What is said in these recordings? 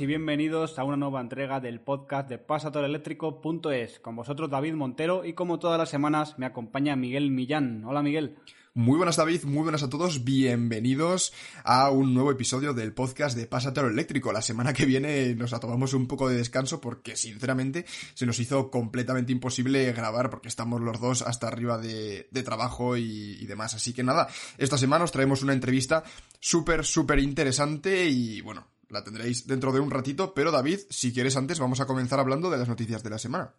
y bienvenidos a una nueva entrega del podcast de pasatoreléctrico.es. Con vosotros David Montero y como todas las semanas me acompaña Miguel Millán. Hola Miguel. Muy buenas David, muy buenas a todos, bienvenidos a un nuevo episodio del podcast de Pasatero Eléctrico. La semana que viene nos tomamos un poco de descanso porque sinceramente se nos hizo completamente imposible grabar porque estamos los dos hasta arriba de, de trabajo y, y demás. Así que nada, esta semana os traemos una entrevista súper, súper interesante y bueno, la tendréis dentro de un ratito, pero David, si quieres antes, vamos a comenzar hablando de las noticias de la semana.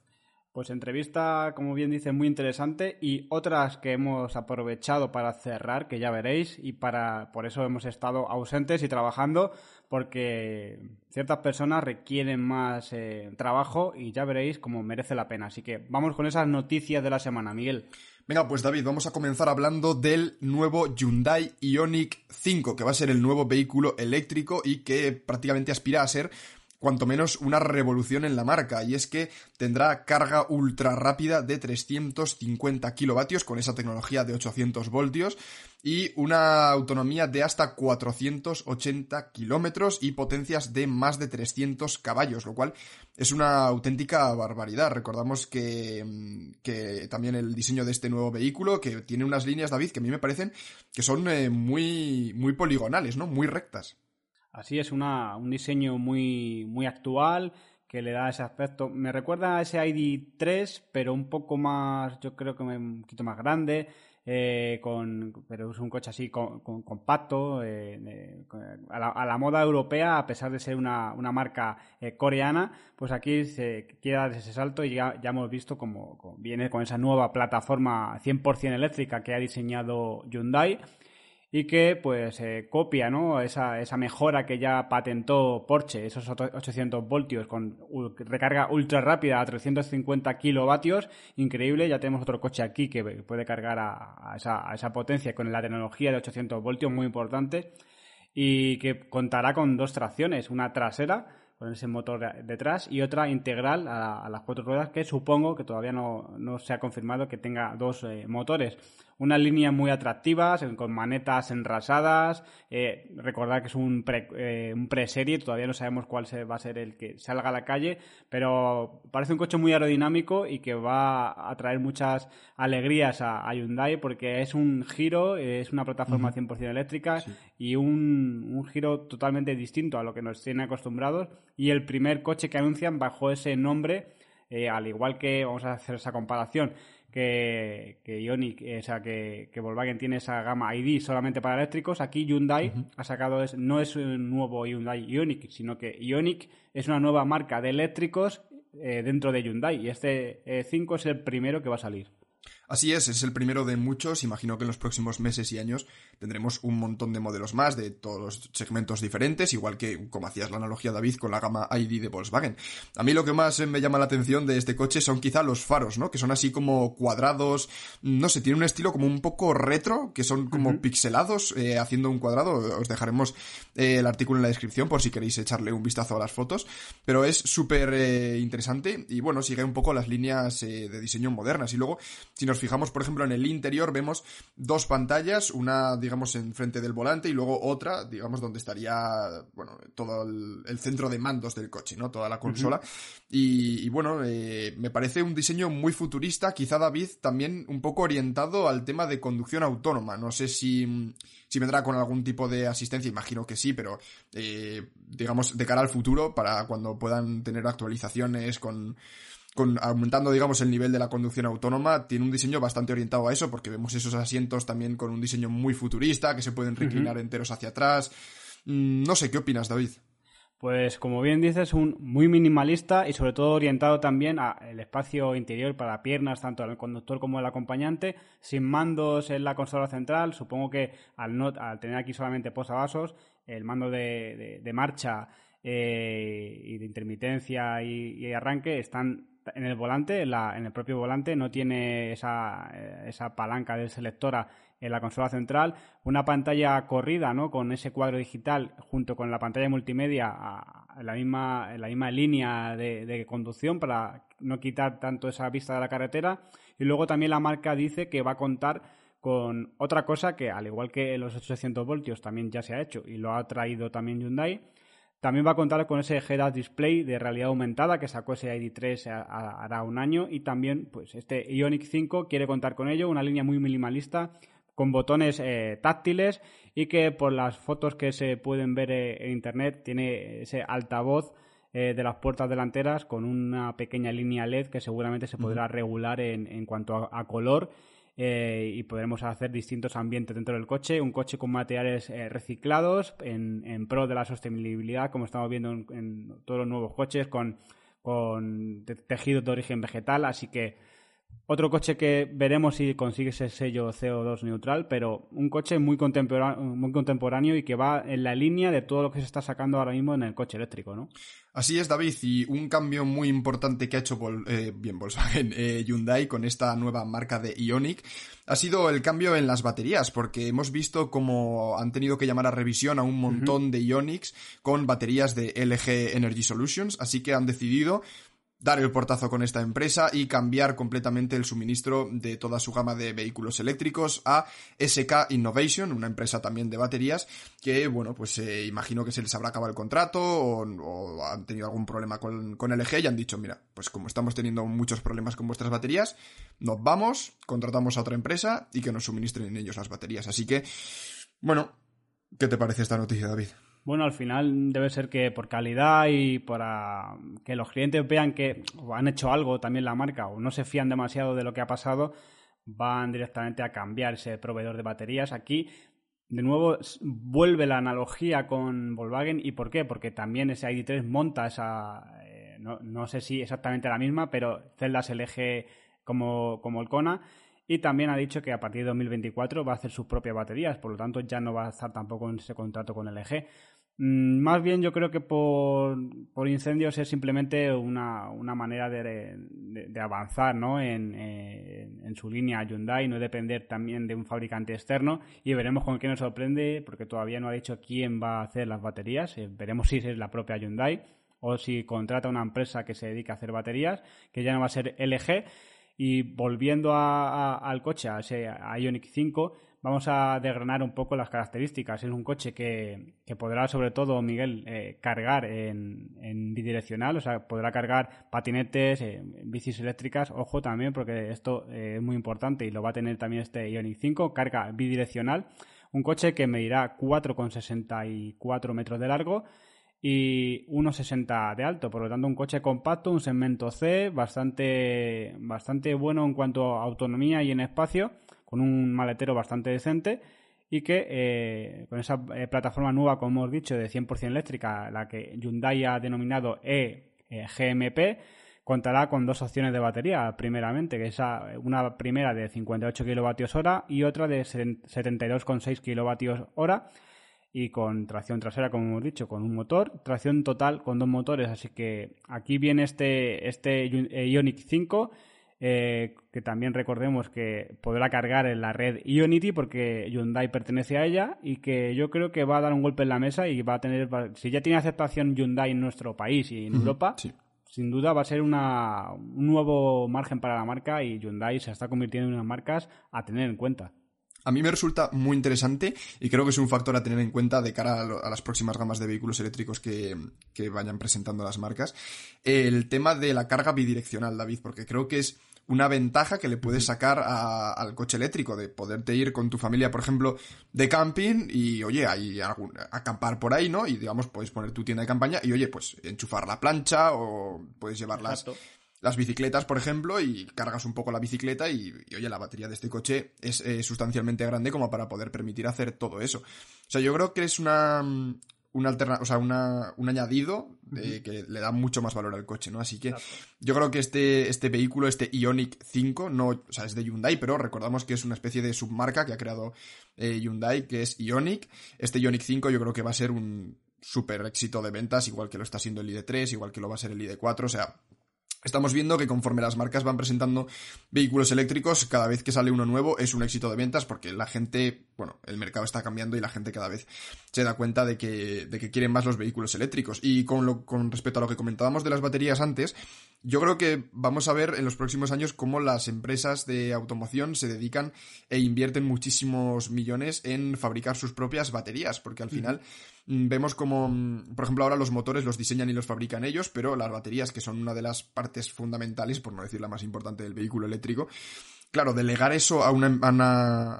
Pues entrevista, como bien dice, muy interesante y otras que hemos aprovechado para cerrar, que ya veréis, y para por eso hemos estado ausentes y trabajando, porque ciertas personas requieren más eh, trabajo y ya veréis cómo merece la pena. Así que vamos con esas noticias de la semana, Miguel. Venga, pues David, vamos a comenzar hablando del nuevo Hyundai Ioniq 5, que va a ser el nuevo vehículo eléctrico y que prácticamente aspira a ser cuanto menos una revolución en la marca, y es que tendrá carga ultra rápida de 350 kilovatios con esa tecnología de 800 voltios y una autonomía de hasta 480 kilómetros y potencias de más de 300 caballos, lo cual es una auténtica barbaridad. Recordamos que, que también el diseño de este nuevo vehículo, que tiene unas líneas, David, que a mí me parecen que son eh, muy, muy poligonales, ¿no? Muy rectas. Así es, una, un diseño muy, muy actual que le da ese aspecto. Me recuerda a ese ID3, pero un poco más, yo creo que un poquito más grande. Eh, con, pero es un coche así con, con, compacto, eh, a, la, a, la, moda europea, a pesar de ser una, una marca eh, coreana, pues aquí se quiere dar ese salto y ya, ya hemos visto como, como, viene con esa nueva plataforma 100% eléctrica que ha diseñado Hyundai y que pues eh, copia ¿no? esa, esa mejora que ya patentó Porsche, esos 800 voltios con recarga ultra rápida a 350 kilovatios, increíble, ya tenemos otro coche aquí que puede cargar a, esa, esa potencia con la tecnología de 800 voltios, muy importante, y que contará con dos tracciones, una trasera, con ese motor detrás y otra integral a, a, las cuatro ruedas que supongo que todavía no, no se ha confirmado que tenga dos eh, motores. Unas líneas muy atractivas, con manetas enrasadas. Eh, recordad que es un, pre, eh, un preserie, todavía no sabemos cuál va a ser el que salga a la calle, pero parece un coche muy aerodinámico y que va a traer muchas alegrías a, a Hyundai porque es un giro, es una plataforma uh -huh. 100% eléctrica sí. y un, un giro totalmente distinto a lo que nos tienen acostumbrados y el primer coche que anuncian bajo ese nombre, eh, al igual que vamos a hacer esa comparación, que, que Ioniq, eh, o sea, que, que, Volkswagen tiene esa gama ID solamente para eléctricos, aquí Hyundai uh -huh. ha sacado, es, no es un nuevo Hyundai Ioniq, sino que Ioniq es una nueva marca de eléctricos eh, dentro de Hyundai y este 5 es el primero que va a salir. Así es, es el primero de muchos. Imagino que en los próximos meses y años tendremos un montón de modelos más de todos los segmentos diferentes, igual que como hacías la analogía David con la gama ID de Volkswagen. A mí lo que más me llama la atención de este coche son quizá los faros, ¿no? Que son así como cuadrados, no sé, tiene un estilo como un poco retro, que son como uh -huh. pixelados, eh, haciendo un cuadrado. Os dejaremos eh, el artículo en la descripción por si queréis echarle un vistazo a las fotos. Pero es súper eh, interesante y bueno, sigue un poco las líneas eh, de diseño modernas. Y luego, si nos fijamos, por ejemplo, en el interior vemos dos pantallas, una, digamos, enfrente del volante y luego otra, digamos, donde estaría, bueno, todo el, el centro de mandos del coche, ¿no? Toda la consola. Uh -huh. y, y, bueno, eh, me parece un diseño muy futurista, quizá David también un poco orientado al tema de conducción autónoma. No sé si, si vendrá con algún tipo de asistencia, imagino que sí, pero eh, digamos, de cara al futuro, para cuando puedan tener actualizaciones con con, aumentando, digamos, el nivel de la conducción autónoma, tiene un diseño bastante orientado a eso, porque vemos esos asientos también con un diseño muy futurista, que se pueden reclinar enteros hacia atrás. Mm, no sé, ¿qué opinas, David? Pues como bien dices, un muy minimalista y sobre todo orientado también al espacio interior para piernas, tanto al conductor como al acompañante, sin mandos en la consola central. Supongo que al, no, al tener aquí solamente posavasos, el mando de, marcha eh, y de intermitencia y, arranque están en el volante, en, la, en, el propio volante, no tiene esa, eh, esa palanca de selectora en la consola central, una pantalla corrida, ¿no? Con ese cuadro digital junto con la pantalla multimedia en la misma, la misma línea de, conducción para no quitar tanto esa vista de la carretera. Y luego también la marca dice que va a contar con otra cosa que, al igual que los 800 voltios, también ya se ha hecho y lo ha traído también Hyundai. También va a contar con ese head-up display de realidad aumentada que sacó ese ID3 hará un año. Y también pues este Ionic 5 quiere contar con ello, una línea muy minimalista con botones eh, táctiles y que por las fotos que se pueden ver eh, en internet tiene ese altavoz eh, de las puertas delanteras con una pequeña línea LED que seguramente se podrá regular en, en cuanto a, color y podremos hacer distintos ambientes dentro del coche. Un coche con materiales reciclados en, en, pro de la sostenibilidad, como estamos viendo en, en todos los nuevos coches, con, con tejidos de origen vegetal. Así que otro coche que veremos si consigue ese sello CO2 neutral, pero un coche muy contemporáneo, muy contemporáneo y que va en la línea de todo lo que se está sacando ahora mismo en el coche eléctrico, ¿no? Así es, David, y un cambio muy importante que ha hecho eh, bien Volkswagen eh, Hyundai con esta nueva marca de Ionic ha sido el cambio en las baterías, porque hemos visto cómo han tenido que llamar a revisión a un montón de Ionics con baterías de LG Energy Solutions, así que han decidido dar el portazo con esta empresa y cambiar completamente el suministro de toda su gama de vehículos eléctricos a SK Innovation, una empresa también de baterías que, bueno, pues eh, imagino que se les habrá acabado el contrato o, han tenido algún problema con, con LG y han dicho, mira, pues como estamos teniendo muchos problemas con vuestras baterías, nos vamos, contratamos a otra empresa y que nos suministren ellos las baterías. Así que, bueno, ¿qué te parece esta noticia, David? Bueno, al final debe ser que por calidad y para que los clientes vean que han hecho algo también la marca o no se fían demasiado de lo que ha pasado, van directamente a cambiar ese proveedor de baterías. Aquí, de nuevo, vuelve la analogía con Volkswagen. ¿Y por qué? Porque también ese ID3 monta esa, eh, no, sé si exactamente la misma, pero celdas LG como, como el Kona y también ha dicho que a partir de 2024 va a hacer sus propias baterías, por lo tanto ya no va a estar tampoco en ese contrato con LG. Mm, más bien yo creo que por, por incendios es simplemente una, una manera de, de, avanzar ¿no? en, en, su línea Hyundai, no depender también de un fabricante externo y veremos con qué nos sorprende porque todavía no ha dicho quién va a hacer las baterías, eh, veremos si es la propia Hyundai o si contrata una empresa que se dedica a hacer baterías, que ya no va a ser LG. Y volviendo al coche, a ese Ionic 5, vamos a desgranar un poco las características. Es un coche que, podrá, sobre todo, Miguel, eh, cargar en, bidireccional, o sea, podrá cargar patinetes, eh, bicis eléctricas. Ojo también, porque esto eh, es muy importante y lo va a tener también este Ionic 5, carga bidireccional. Un coche que medirá 4,64 metros de largo y 1,60 de alto. Por lo tanto, un coche compacto, un segmento C, bastante, bastante bueno en cuanto a autonomía y en espacio, con un maletero bastante decente y que eh, con esa eh, plataforma nueva, como hemos dicho, de 100% eléctrica, la que Hyundai ha denominado e-GMP, eh, contará con dos opciones de batería, primeramente, que es una primera de 58 kWh y otra de 72,6 kWh y con tracción trasera, como hemos dicho, con un motor, tracción total con dos motores. Así que aquí viene este, este Ionic 5, eh, que también recordemos que podrá cargar en la red Ionity porque Hyundai pertenece a ella y que yo creo que va a dar un golpe en la mesa y va a tener, si ya tiene aceptación Hyundai en nuestro país y en Europa, sin duda va a ser una, un nuevo margen para la marca y Hyundai se está convirtiendo en unas marcas a tener en cuenta. A mí me resulta muy interesante y creo que es un factor a tener en cuenta de cara a, las próximas gamas de vehículos eléctricos que, vayan presentando las marcas. El tema de la carga bidireccional, David, porque creo que es una ventaja que le puedes sacar al coche eléctrico, de poderte ir con tu familia, por ejemplo, de camping y, oye, ahí acampar por ahí, ¿no? Y digamos, puedes poner tu tienda de campaña y, oye, pues enchufar la plancha o puedes llevarlas las bicicletas, por ejemplo, y cargas un poco la bicicleta y, oye, la batería de este coche es sustancialmente grande como para poder permitir hacer todo eso. O sea, yo creo que es una, un alterna o sea, una, un añadido que le da mucho más valor al coche, ¿no? Así que yo creo que este, este vehículo, este Ionic 5, no, o sea, es de Hyundai, pero recordamos que es una especie de submarca que ha creado eh, Hyundai, que es Ionic. Este Ionic 5 yo creo que va a ser un súper éxito de ventas, igual que lo está siendo el ID3, igual que lo va a ser el ID4, o sea, Estamos viendo que conforme las marcas van presentando vehículos eléctricos, cada vez que sale uno nuevo es un éxito de ventas porque la gente, bueno, el mercado está cambiando y la gente cada vez se da cuenta de que, de que quieren más los vehículos eléctricos. Y con, lo, con respecto a lo que comentábamos de las baterías antes, yo creo que vamos a ver en los próximos años cómo las empresas de automoción se dedican e invierten muchísimos millones en fabricar sus propias baterías, porque al final mm, vemos como, mm, por ejemplo, ahora los motores los diseñan y los fabrican ellos, pero las baterías, que son una de las partes fundamentales, por no decir la más importante del vehículo eléctrico, claro, delegar eso a una,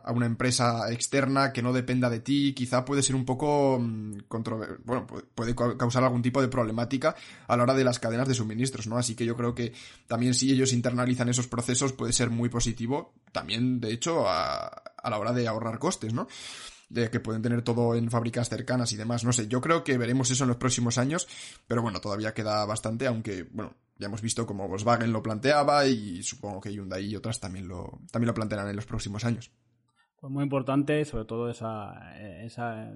a una, empresa externa que no dependa de ti, quizá puede ser un poco mm, bueno, puede causar algún tipo de problemática a la hora de las cadenas de suministros, ¿no? Así que yo creo que también si ellos internalizan esos procesos puede ser muy positivo, también de hecho a, a la hora de ahorrar costes, ¿no? De que pueden tener todo en fábricas cercanas y demás. No sé, yo creo que veremos eso en los próximos años, pero bueno, todavía queda bastante, aunque, bueno, ya hemos visto cómo Volkswagen lo planteaba y supongo que Hyundai y otras también lo, también lo plantearán en los próximos años. Pues muy importante, sobre todo esa, esa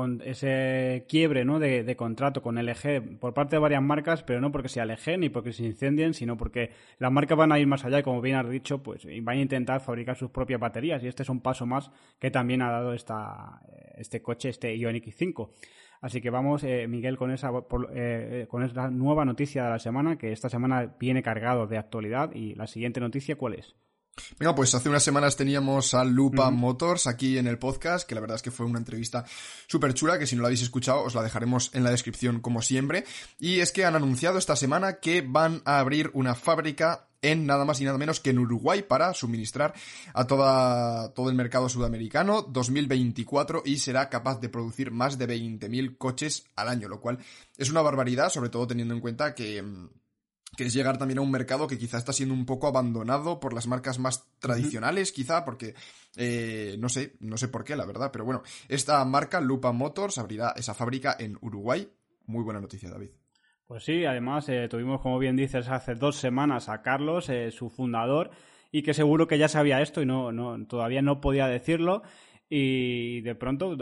con ese quiebre ¿no? de, contrato con LG por parte de varias marcas, pero no porque sea LG ni porque se incendien, sino porque las marcas van a ir más allá y como bien has dicho, pues van a intentar fabricar sus propias baterías y este es un paso más que también ha dado esta, este coche, este Ioniq 5. Así que vamos, eh, Miguel, con esa, eh, con esa nueva noticia de la semana, que esta semana viene cargado de actualidad. Y la siguiente noticia, ¿cuál es? Venga, pues hace unas semanas teníamos a Lupa Motors aquí en el podcast, que la verdad es que fue una entrevista súper chula, que si no la habéis escuchado os la dejaremos en la descripción como siempre. Y es que han anunciado esta semana que van a abrir una fábrica en nada más y nada menos que en Uruguay para suministrar a toda, todo el mercado sudamericano 2024 y será capaz de producir más de 20.000 coches al año, lo cual es una barbaridad, sobre todo teniendo en cuenta que mm, que es llegar también a un mercado que quizá está siendo un poco abandonado por las marcas más tradicionales, quizá, porque eh, no sé, no sé por qué, la verdad, pero bueno, esta marca, Lupa Motors, abrirá esa fábrica en Uruguay. Muy buena noticia, David. Pues sí, además eh, tuvimos, como bien dices, hace dos semanas a Carlos, eh, su fundador, y que seguro que ya sabía esto y no, no todavía no podía decirlo. Y de pronto,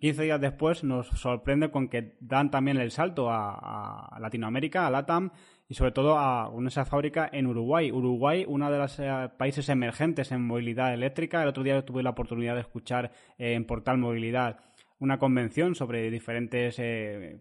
15 días después, nos sorprende con que dan también el salto a, Latinoamérica, a LATAM, y sobre todo a esa fábrica en Uruguay. Uruguay, uno de los eh, países emergentes en movilidad eléctrica. El otro día tuve la oportunidad de escuchar eh, en Portal Movilidad una convención sobre diferentes eh,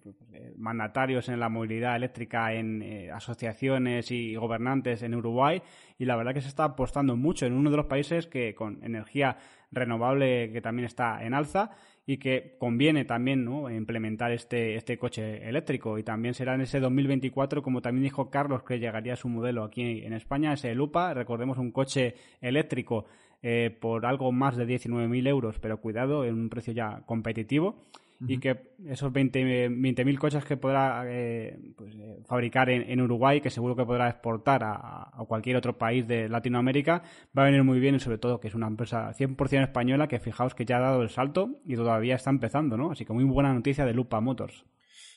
mandatarios en la movilidad eléctrica en asociaciones y gobernantes en Uruguay y la verdad que se está apostando mucho en uno de los países que con energía renovable que también está en alza y que conviene también ¿no? implementar este, este coche eléctrico. Y también será en ese 2024 como también dijo Carlos que llegaría su modelo aquí en España ese Lupa. Recordemos un coche eléctrico eh, por algo más de 19.000 euros pero cuidado en un precio ya competitivo y que esos 20.000 coches que podrá eh, pues, eh, fabricar en, Uruguay, que seguro que podrá exportar a, cualquier otro país de Latinoamérica, va a venir muy bien y sobre todo que es una empresa 100% española que fijaos que ya ha dado el salto y todavía está empezando, ¿no? Así que muy buena noticia de Lupa Motors.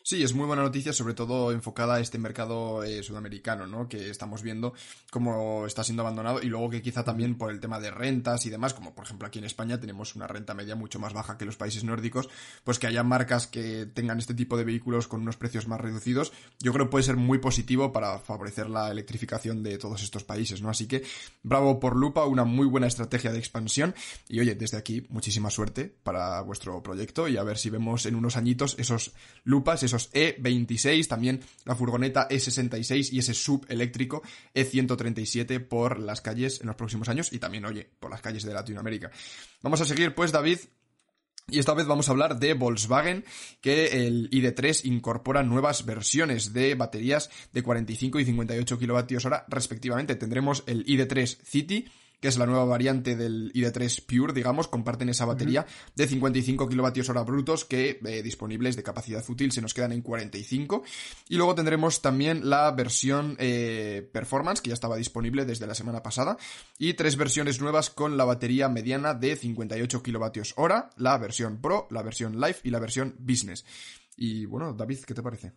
Sí, es muy buena noticia, sobre todo enfocada a este mercado eh, sudamericano, ¿no? Que estamos viendo cómo está siendo abandonado y luego que quizá también por el tema de rentas y demás, como por ejemplo aquí en España tenemos una renta media mucho más baja que los países nórdicos, pues que haya marcas que tengan este tipo de vehículos con unos precios más reducidos, yo creo que puede ser muy positivo para favorecer la electrificación de todos estos países, ¿no? Así que bravo por Lupa, una muy buena estrategia de expansión y oye, desde aquí muchísima suerte para vuestro proyecto y a ver si vemos en unos añitos esos Lupas, esos e26, también la furgoneta E66 y ese sub eléctrico E137 por las calles en los próximos años y también, oye, por las calles de Latinoamérica. Vamos a seguir, pues, David, y esta vez vamos a hablar de Volkswagen, que el ID3 incorpora nuevas versiones de baterías de 45 y 58 kWh respectivamente. Tendremos el ID3 City que es la nueva variante del ID3 Pure, digamos, comparten esa batería de 55 kilovatios hora brutos que eh, disponibles de capacidad útil se nos quedan en 45. Y luego tendremos también la versión eh, Performance, que ya estaba disponible desde la semana pasada, y tres versiones nuevas con la batería mediana de 58 kilovatios hora, la versión Pro, la versión Live y la versión Business. Y bueno, David, ¿qué te parece?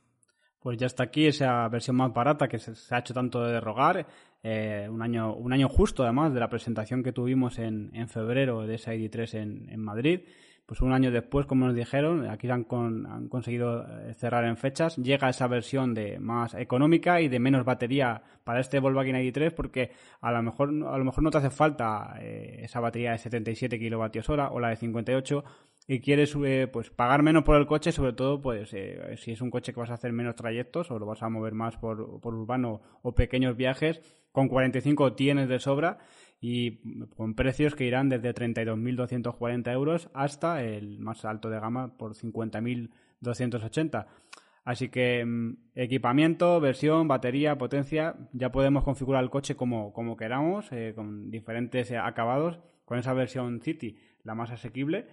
Pues ya está aquí esa versión más barata que se, ha hecho tanto de rogar. Eh, un, año, un año justo, además, de la presentación que tuvimos en, en febrero de esa ID3 en, en, Madrid. Pues un año después, como nos dijeron, aquí han, han conseguido eh, cerrar en fechas. Llega esa versión de más económica y de menos batería para este Volkswagen ID3 porque a lo mejor, a lo mejor no te hace falta eh, esa batería de 77 kilovatios hora o la de 58 y quieres eh, pues pagar menos por el coche, sobre todo pues eh, si es un coche que vas a hacer menos trayectos o lo vas a mover más por, por urbano o pequeños viajes, con 45 tienes de sobra y con precios que irán desde 32.240 euros hasta el más alto de gama por 50.280. Así que mm, equipamiento, versión, batería, potencia, ya podemos configurar el coche como, como queramos, eh, con diferentes acabados, con esa versión City, la más asequible.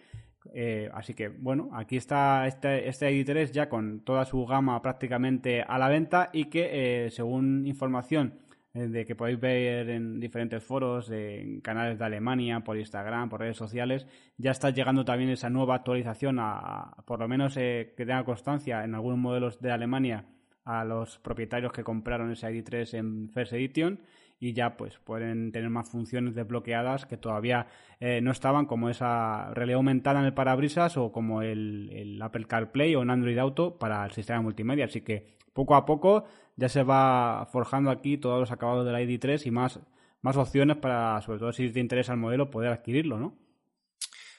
Eh, así que, bueno, aquí está este, este ID3 ya con toda su gama prácticamente a la venta y que, eh, según información eh, de que podéis ver en diferentes foros, en canales de Alemania, por Instagram, por redes sociales, ya está llegando también esa nueva actualización, a, por lo menos que tenga constancia en algunos modelos de Alemania a los propietarios que compraron ese ID3 en First Edition y ya pues pueden tener más funciones desbloqueadas que todavía eh, no estaban como esa realidad aumentada en el parabrisas o como el, Apple CarPlay o un Android Auto para el sistema multimedia. Así que poco a poco ya se va forjando aquí todos los acabados del ID3 y más, más opciones para, sobre todo si te interesa el modelo, poder adquirirlo, ¿no?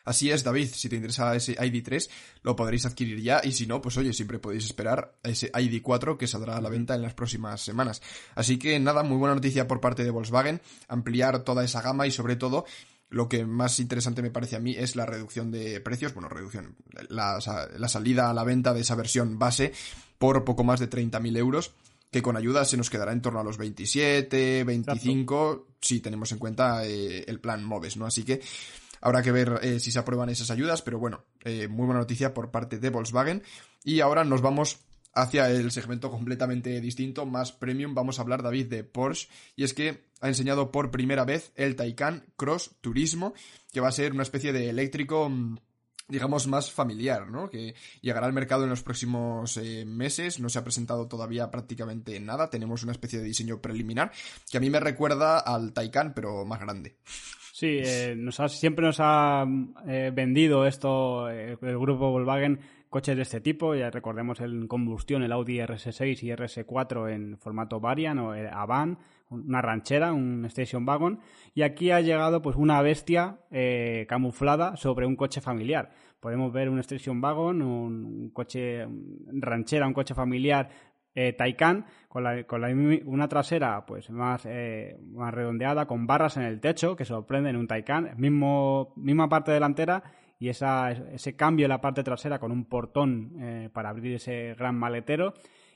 Así es, David, si te interesa ese ID3, lo podréis adquirir ya y si no, pues oye, siempre podéis esperar a ese ID4 que saldrá a la venta en las próximas semanas. Así que nada, muy buena noticia por parte de Volkswagen, ampliar toda esa gama y sobre todo lo que más interesante me parece a mí es la reducción de precios, bueno, reducción, la, salida a la venta de esa versión base por poco más de 30.000 euros que con ayuda se nos quedará en torno a los 27, 25, si tenemos en cuenta eh, el plan MOVES, ¿no? Así que Habrá que ver eh, si se aprueban esas ayudas, pero bueno, eh, muy buena noticia por parte de Volkswagen. Y ahora nos vamos hacia el segmento completamente distinto, más premium. Vamos a hablar, David, de Porsche. Y es que ha enseñado por primera vez el Taycan Cross Turismo, que va a ser una especie de eléctrico mm, digamos, más familiar, ¿no? Que llegará al mercado en los próximos eh, meses. No se ha presentado todavía prácticamente nada. Tenemos una especie de diseño preliminar que a mí me recuerda al Taycan, pero más grande. Sí, eh, nos siempre nos ha eh, vendido esto eh, el grupo Volkswagen coches de este tipo. Ya recordemos el combustión, el Audi RS6 y RS4 en formato Variant o Avan, una ranchera, un station wagon. Y aquí ha llegado pues una bestia camuflada sobre un coche familiar. Podemos ver un station wagon, un coche ranchera, un coche familiar eh, Taycan con, la, con la, una trasera pues más, eh, más redondeada con barras en el techo que sorprenden un Taycan mismo misma parte delantera y esa, ese cambio en la parte trasera con un portón eh, para abrir ese gran maletero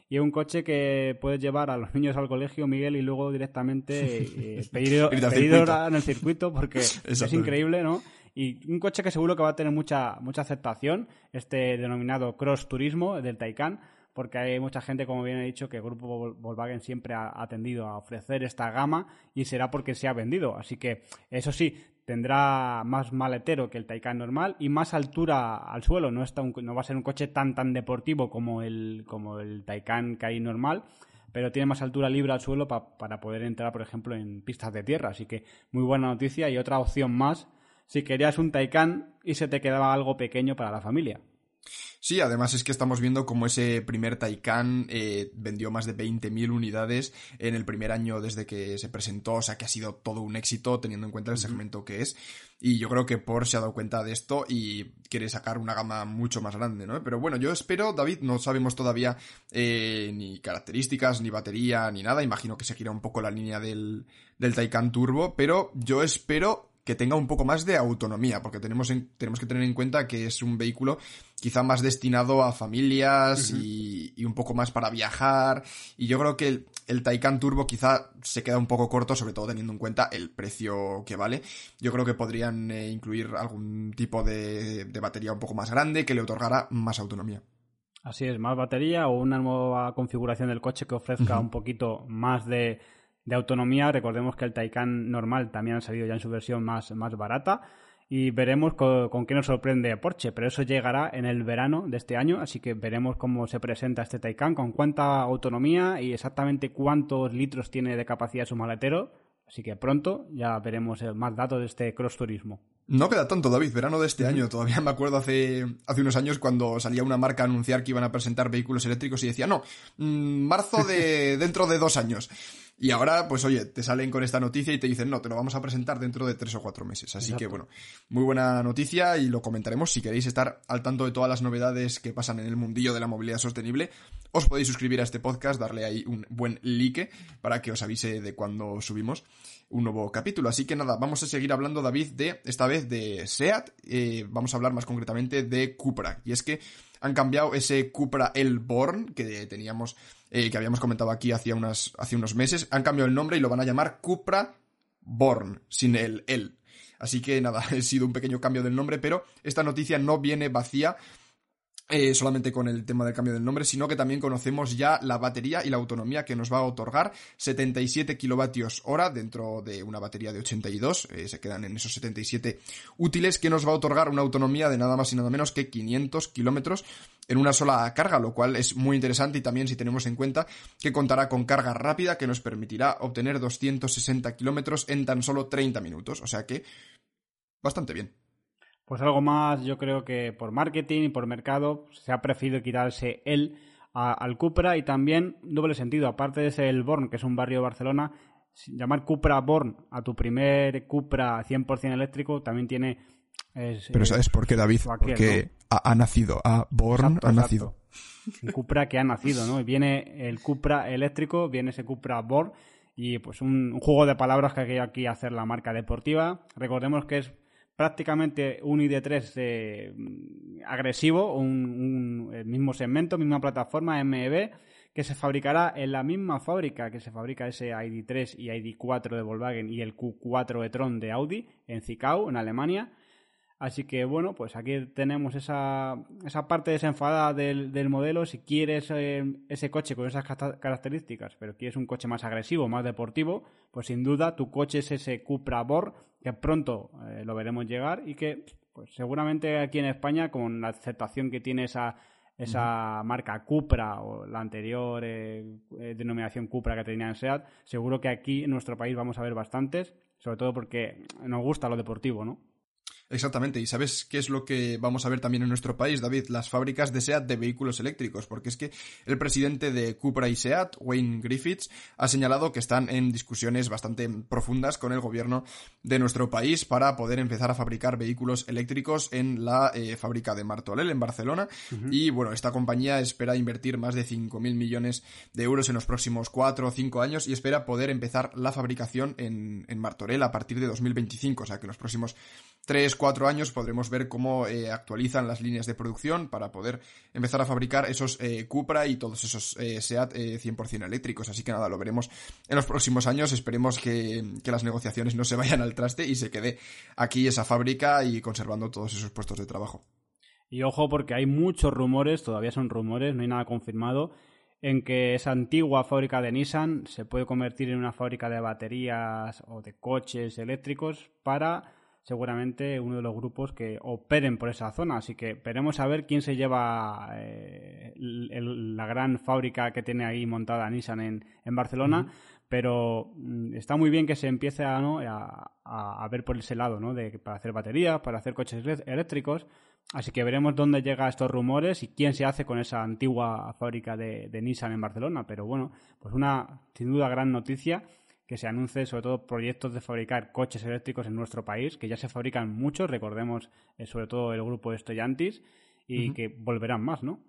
y un coche que puedes llevar a los niños al colegio, Miguel, y luego directamente eh, pedir, en el circuito porque es increíble, ¿no? Y un coche que seguro que va a tener mucha, mucha aceptación, este denominado cross turismo del Taycan, porque hay mucha gente, como bien he dicho, que el grupo Volkswagen siempre ha, atendido a ofrecer esta gama y será porque se ha vendido. Así que, eso sí, tendrá más maletero que el Taycan normal y más altura al suelo. No, está no va a ser un coche tan tan deportivo como el, como el Taycan que hay normal, pero tiene más altura libre al suelo para poder entrar, por ejemplo, en pistas de tierra. Así que muy buena noticia y otra opción más si querías un Taycan y se te quedaba algo pequeño para la familia. Sí, además es que estamos viendo como ese primer Taycan eh, vendió más de 20.000 unidades en el primer año desde que se presentó, o sea que ha sido todo un éxito teniendo en cuenta el segmento que es. Y yo creo que Porsche se ha dado cuenta de esto y quiere sacar una gama mucho más grande, ¿no? Pero bueno, yo espero, David, no sabemos todavía eh, ni características, ni batería, ni nada. Imagino que seguirá un poco la línea del, del Taycan Turbo, pero yo espero que tenga un poco más de autonomía, porque tenemos, tenemos que tener en cuenta que es un vehículo quizá más destinado a familias y, un poco más para viajar. Y yo creo que el, el, Taycan Turbo quizá se queda un poco corto, sobre todo teniendo en cuenta el precio que vale. Yo creo que podrían eh, incluir algún tipo de, de batería un poco más grande que le otorgara más autonomía. Así es, más batería o una nueva configuración del coche que ofrezca un poquito más de, autonomía. Recordemos que el Taycan normal también ha salido ya en su versión más, más barata y veremos con, qué nos sorprende Porsche, pero eso llegará en el verano de este año, así que veremos cómo se presenta este Taycan, con cuánta autonomía y exactamente cuántos litros tiene de capacidad su maletero, así que pronto ya veremos más datos de este cross turismo. No queda tanto, David, verano de este año. Todavía me acuerdo hace, hace unos años cuando salía una marca a anunciar que iban a presentar vehículos eléctricos y decía, no, mm, marzo de dentro de dos años. Y ahora, pues oye, te salen con esta noticia y te dicen, no, te lo vamos a presentar dentro de tres o cuatro meses. Así que bueno, muy buena noticia y lo comentaremos. Si queréis estar al tanto de todas las novedades que pasan en el mundillo de la movilidad sostenible, os podéis suscribir a este podcast, darle ahí un buen like para que os avise de cuando subimos un nuevo capítulo. Así que nada, vamos a seguir hablando, David, de esta vez de SEAT. Eh, vamos a hablar más concretamente de Cupra. Y es que han cambiado ese Cupra Elborn que teníamos, eh, que habíamos comentado aquí hace, unas, hace unos meses. Han cambiado el nombre y lo van a llamar Cupra Born, sin el el. Así que nada, ha sido un pequeño cambio del nombre, pero esta noticia no viene vacía eh, solamente con el tema del cambio del nombre, sino que también conocemos ya la batería y la autonomía que nos va a otorgar 77 kilovatios hora dentro de una batería de 82, eh, se quedan en esos 77 útiles, que nos va a otorgar una autonomía de nada más y nada menos que 500 kilómetros en una sola carga, lo cual es muy interesante y también si tenemos en cuenta que contará con carga rápida que nos permitirá obtener 260 kilómetros en tan solo 30 minutos, o sea que bastante bien. Pues algo más, yo creo que por marketing y por mercado se ha preferido quitarse el al Cupra y también doble sentido, aparte de ser el Born, que es un barrio de Barcelona, llamar Cupra Born a tu primer Cupra 100% eléctrico también tiene... Pero ¿sabes por qué, David? Porque ha, nacido, a Born ha nacido. Un Cupra que ha nacido, ¿no? Y viene el Cupra eléctrico, viene ese Cupra Born y pues un, juego de palabras que hay aquí hacer la marca deportiva. Recordemos que es prácticamente un ID3 eh, agresivo, un, el mismo segmento, misma plataforma MEB, que se fabricará en la misma fábrica que se fabrica ese ID3 y ID4 de Volkswagen y el Q4 e-tron de Audi en Zikau, en Alemania. Así que bueno, pues aquí tenemos esa, esa parte desenfadada del, del modelo. Si quieres eh, ese coche con esas características, pero quieres un coche más agresivo, más deportivo, pues sin duda tu coche es ese Cupra Born, que pronto eh, lo veremos llegar y que pues seguramente aquí en España, con la aceptación que tiene esa, esa marca Cupra o la anterior eh, denominación Cupra que tenía en SEAT, seguro que aquí en nuestro país vamos a ver bastantes, sobre todo porque nos gusta lo deportivo, ¿no? Exactamente, y ¿sabes qué es lo que vamos a ver también en nuestro país, David? Las fábricas de SEAT de vehículos eléctricos, porque es que el presidente de Cupra y SEAT, Wayne Griffiths, ha señalado que están en discusiones bastante profundas con el gobierno de nuestro país para poder empezar a fabricar vehículos eléctricos en la eh, fábrica de Martorell, en Barcelona. Y bueno, esta compañía espera invertir más de 5.000 millones de euros en los próximos 4 o 5 años y espera poder empezar la fabricación en, en Martorell a partir de 2025, o sea que en los próximos tres, cuatro años podremos ver cómo eh, actualizan las líneas de producción para poder empezar a fabricar esos eh, Cupra y todos esos eh, SEAT 100% eléctricos. Así que nada, lo veremos en los próximos años. Esperemos que, que, las negociaciones no se vayan al traste y se quede aquí esa fábrica y conservando todos esos puestos de trabajo. Y ojo porque hay muchos rumores, todavía son rumores, no hay nada confirmado, en que esa antigua fábrica de Nissan se puede convertir en una fábrica de baterías o de coches eléctricos para seguramente uno de los grupos que operen por esa zona. Así que veremos a ver quién se lleva eh, la gran fábrica que tiene ahí montada Nissan en, en Barcelona. Pero mm, está muy bien que se empiece a, ¿no? a, ver por ese lado, ¿no? De, para hacer baterías, para hacer coches eléctricos. Así que veremos dónde llegan estos rumores y quién se hace con esa antigua fábrica de, de Nissan en Barcelona. Pero bueno, pues una sin duda gran noticia que se anuncie sobre todo proyectos de fabricar coches eléctricos en nuestro país, que ya se fabrican muchos, recordemos eh, sobre todo el grupo de Estoyantis, y que volverán más, ¿no?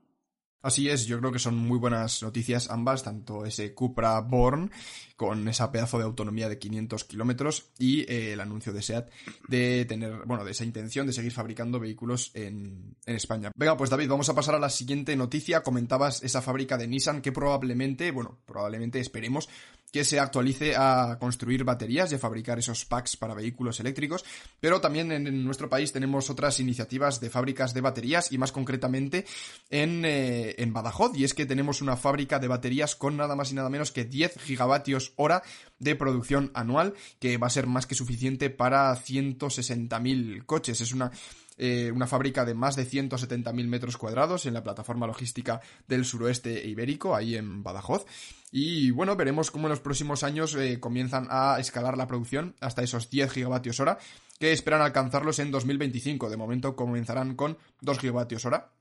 Así es, yo creo que son muy buenas noticias ambas, tanto ese Cupra Born con esa pedazo de autonomía de 500 kilómetros y eh, el anuncio de SEAT de tener, bueno, de esa intención de seguir fabricando vehículos en, en, España. Venga, pues David, vamos a pasar a la siguiente noticia. Comentabas esa fábrica de Nissan que probablemente, bueno, probablemente esperemos que se actualice a construir baterías y a fabricar esos packs para vehículos eléctricos, pero también en, nuestro país tenemos otras iniciativas de fábricas de baterías y más concretamente en, eh, en Badajoz, y es que tenemos una fábrica de baterías con nada más y nada menos que 10 gigavatios hora de producción anual, que va a ser más que suficiente para 160.000 coches. Es una eh, una fábrica de más de 170.000 metros cuadrados en la plataforma logística del suroeste ibérico, ahí en Badajoz. Y bueno, veremos cómo en los próximos años eh, comienzan a escalar la producción hasta esos 10 gigavatios hora, que esperan alcanzarlos en 2025. De momento comenzarán con 2 gigavatios hora.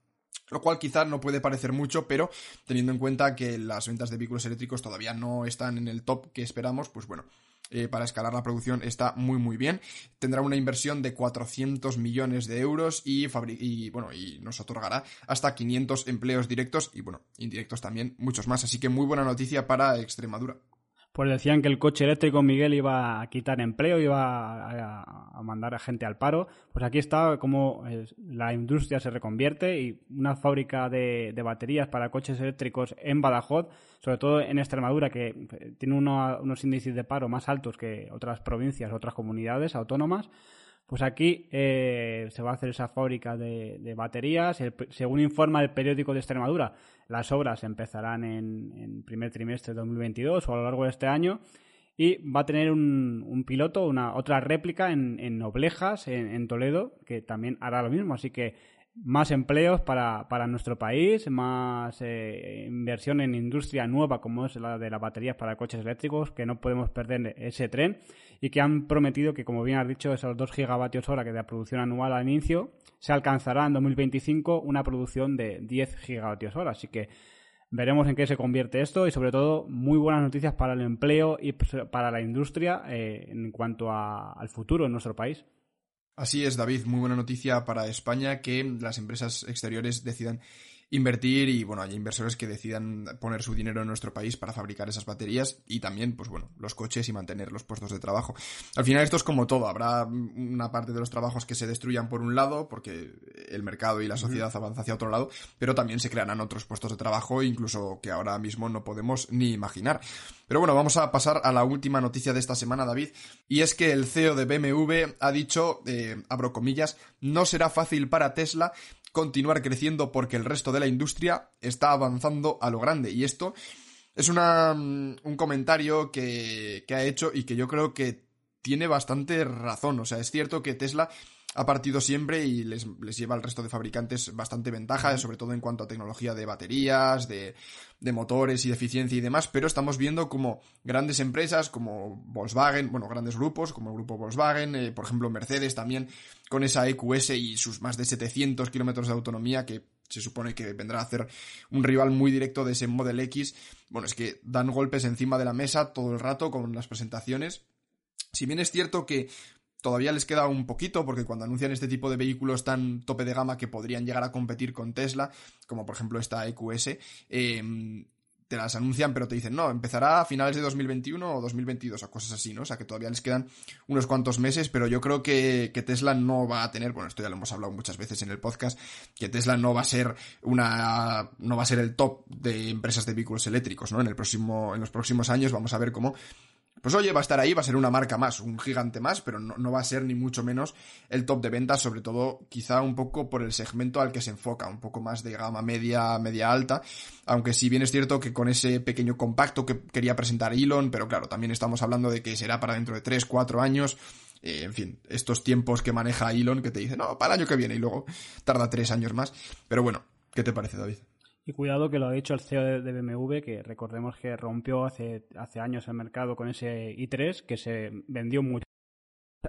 Lo cual quizás no puede parecer mucho, pero teniendo en cuenta que las ventas de vehículos eléctricos todavía no están en el top que esperamos, pues bueno, eh, para escalar la producción está muy muy bien. Tendrá una inversión de 400 millones de euros y, y, bueno, y nos otorgará hasta 500 empleos directos y bueno, indirectos también, muchos más. Así que muy buena noticia para Extremadura pues decían que el coche eléctrico Miguel iba a quitar empleo, iba a, mandar a gente al paro. Pues aquí está cómo la industria se reconvierte y una fábrica de, baterías para coches eléctricos en Badajoz, sobre todo en Extremadura, que tiene unos índices de paro más altos que otras provincias, otras comunidades autónomas. Pues aquí eh, se va a hacer esa fábrica de, baterías. según informa el periódico de Extremadura, las obras empezarán en, en, primer trimestre de 2022 o a lo largo de este año. Y va a tener un, piloto, una otra réplica en, en Noblejas, en, Toledo, que también hará lo mismo. Así que más empleos para, para nuestro país, más eh, inversión en industria nueva como es la de las baterías para coches eléctricos, que no podemos perder ese tren y que han prometido que, como bien has dicho, esos 2 gigavatios hora que de producción anual al inicio, se alcanzará en 2025 una producción de 10 gigavatios hora. Así que veremos en qué se convierte esto y sobre todo muy buenas noticias para el empleo y para la industria eh, en cuanto al futuro en nuestro país. Así es, David, muy buena noticia para España que las empresas exteriores decidan invertir y bueno, hay inversores que decidan poner su dinero en nuestro país para fabricar esas baterías y también, pues bueno, los coches y mantener los puestos de trabajo. Al final esto es como todo, habrá una parte de los trabajos que se destruyan por un lado, porque el mercado y la sociedad avanza hacia otro lado, pero también se crearán otros puestos de trabajo, incluso que ahora mismo no podemos ni imaginar. Pero bueno, vamos a pasar a la última noticia de esta semana, David, y es que el CEO de BMW ha dicho, eh, abro comillas, no será fácil para Tesla continuar creciendo porque el resto de la industria está avanzando a lo grande. Y esto es una, mm, un comentario que, que ha hecho y que yo creo que tiene bastante razón. O sea, es cierto que Tesla ha partido siempre y les, lleva al resto de fabricantes bastante ventaja, sobre todo en cuanto a tecnología de baterías, de, de motores y de eficiencia y demás, pero estamos viendo como grandes empresas como Volkswagen, bueno, grandes grupos como el grupo Volkswagen, eh, por ejemplo Mercedes también, con esa EQS y sus más de 700 kilómetros de autonomía que se supone que vendrá a hacer un rival muy directo de ese Model X. Bueno, es que dan golpes encima de la mesa todo el rato con las presentaciones. Si bien es cierto que todavía les queda un poquito porque cuando anuncian este tipo de vehículos tan tope de gama que podrían llegar a competir con Tesla, como por ejemplo esta EQS, em, te las anuncian pero te dicen, no, empezará a finales de 2021 o 2022 o cosas así, ¿no? O sea que todavía les quedan unos cuantos meses, pero yo creo que, que Tesla no va a tener, bueno, esto ya lo hemos hablado muchas veces en el podcast, que Tesla no va a ser una, no va a ser el top de empresas de vehículos eléctricos, ¿no? En el próximo, en los próximos años vamos a ver cómo pues oye, va a estar ahí, va a ser una marca más, un gigante más, pero no, va a ser ni mucho menos el top de ventas, sobre todo quizá un poco por el segmento al que se enfoca, un poco más de gama media, media alta, aunque sí bien es cierto que con ese pequeño compacto que quería presentar Elon, pero claro, también estamos hablando de que será para dentro de 3, 4 años, eh, en fin, estos tiempos que maneja Elon que te dice, no, para el año que viene y luego tarda 3 años más, pero bueno, ¿qué te parece David? Y cuidado que lo ha dicho el CEO de, BMW, que recordemos que rompió hace, hace años el mercado con ese i3, que se vendió mucho.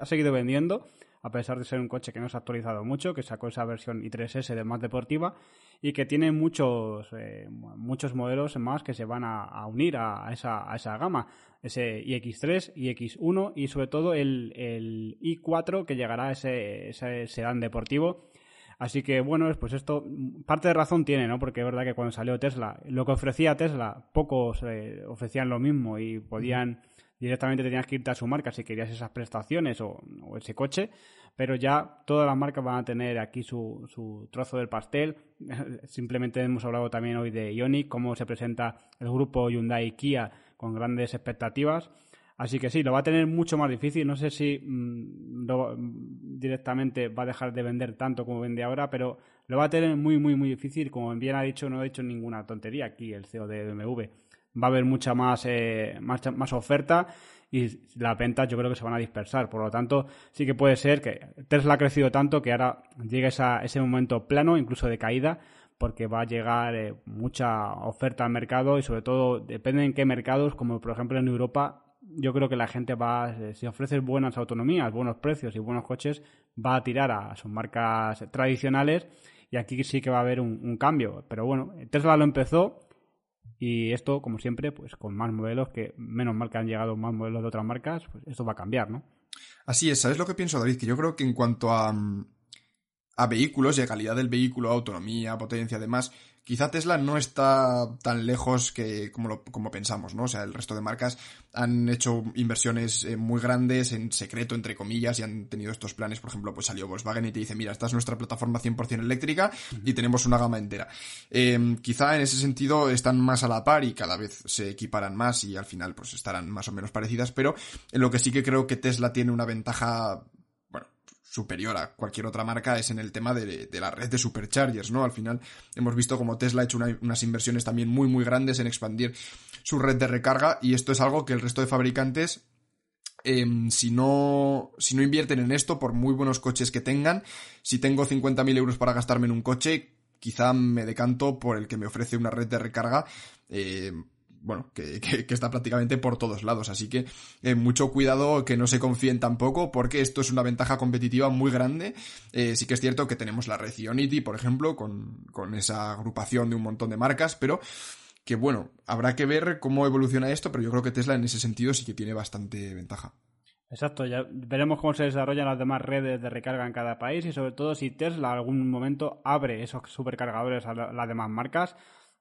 Ha seguido vendiendo, a pesar de ser un coche que no se ha actualizado mucho, que sacó esa versión i3S de más deportiva y que tiene muchos, eh, muchos modelos más que se van a, unir a, esa, a esa gama. Ese iX3, iX1 y sobre todo el, el i4 que llegará a ese, ese sedán deportivo Así que bueno, pues esto parte de razón tiene, ¿no? Porque es verdad que cuando salió Tesla, lo que ofrecía Tesla, pocos eh, ofrecían lo mismo y podían directamente tenías que irte a su marca si querías esas prestaciones o, ese coche, pero ya todas las marcas van a tener aquí su, su trozo del pastel. Simplemente hemos hablado también hoy de Ioniq, cómo se presenta el grupo Hyundai Kia con grandes expectativas. Así que sí, lo va a tener mucho más difícil. No sé si mm, directamente va a dejar de vender tanto como vende ahora, pero lo va a tener muy, muy, muy difícil. Como bien ha dicho, no ha dicho ninguna tontería aquí el CEO de BMW. Va a haber mucha más, eh, más, más oferta y las ventas yo creo que se van a dispersar. Por lo tanto, sí que puede ser que Tesla ha crecido tanto que ahora llegue a ese momento plano, incluso de caída, porque va a llegar eh, mucha oferta al mercado y sobre todo depende en qué mercados, como por ejemplo en Europa, yo creo que la gente va, eh, si ofrece buenas autonomías, buenos precios y buenos coches, va a tirar a sus marcas tradicionales y aquí sí que va a haber un, cambio. Pero bueno, Tesla lo empezó y esto, como siempre, pues con más modelos, que menos mal que han llegado más modelos de otras marcas, pues esto va a cambiar, ¿no? Así es, ¿sabes lo que pienso, David? Que yo creo que en cuanto a, a vehículos y a calidad del vehículo, autonomía, potencia, además, quizá Tesla no está tan lejos que como, como pensamos, ¿no? O sea, el resto de marcas han hecho inversiones eh, muy grandes en secreto, entre comillas, y han tenido estos planes. Por ejemplo, pues salió Volkswagen y te dice, mira, esta es nuestra plataforma 100% eléctrica y tenemos una gama entera. Eh, quizá en ese sentido están más a la par y cada vez se equiparan más y al final pues estarán más o menos parecidas, pero en lo que sí que creo que Tesla tiene una ventaja superior a cualquier otra marca es en el tema de, la red de superchargers, ¿no? Al final hemos visto como Tesla ha hecho unas inversiones también muy muy grandes en expandir su red de recarga y esto es algo que el resto de fabricantes em, si, no, si no invierten en esto, por muy buenos coches que tengan, si tengo 50.000 euros para gastarme en un coche, quizá me decanto por el que me ofrece una red de recarga eh, bueno, que, que, está prácticamente por todos lados. Así que eh, mucho cuidado que no se confíen tampoco, porque esto es una ventaja competitiva muy grande. Eh, sí que es cierto que tenemos la red Ionity, por ejemplo, con, con esa agrupación de un montón de marcas, pero que bueno, habrá que ver cómo evoluciona esto, pero yo creo que Tesla en ese sentido sí que tiene bastante ventaja. Exacto, ya veremos cómo se desarrollan las demás redes de recarga en cada país y sobre todo si Tesla algún momento abre esos supercargadores a las demás marcas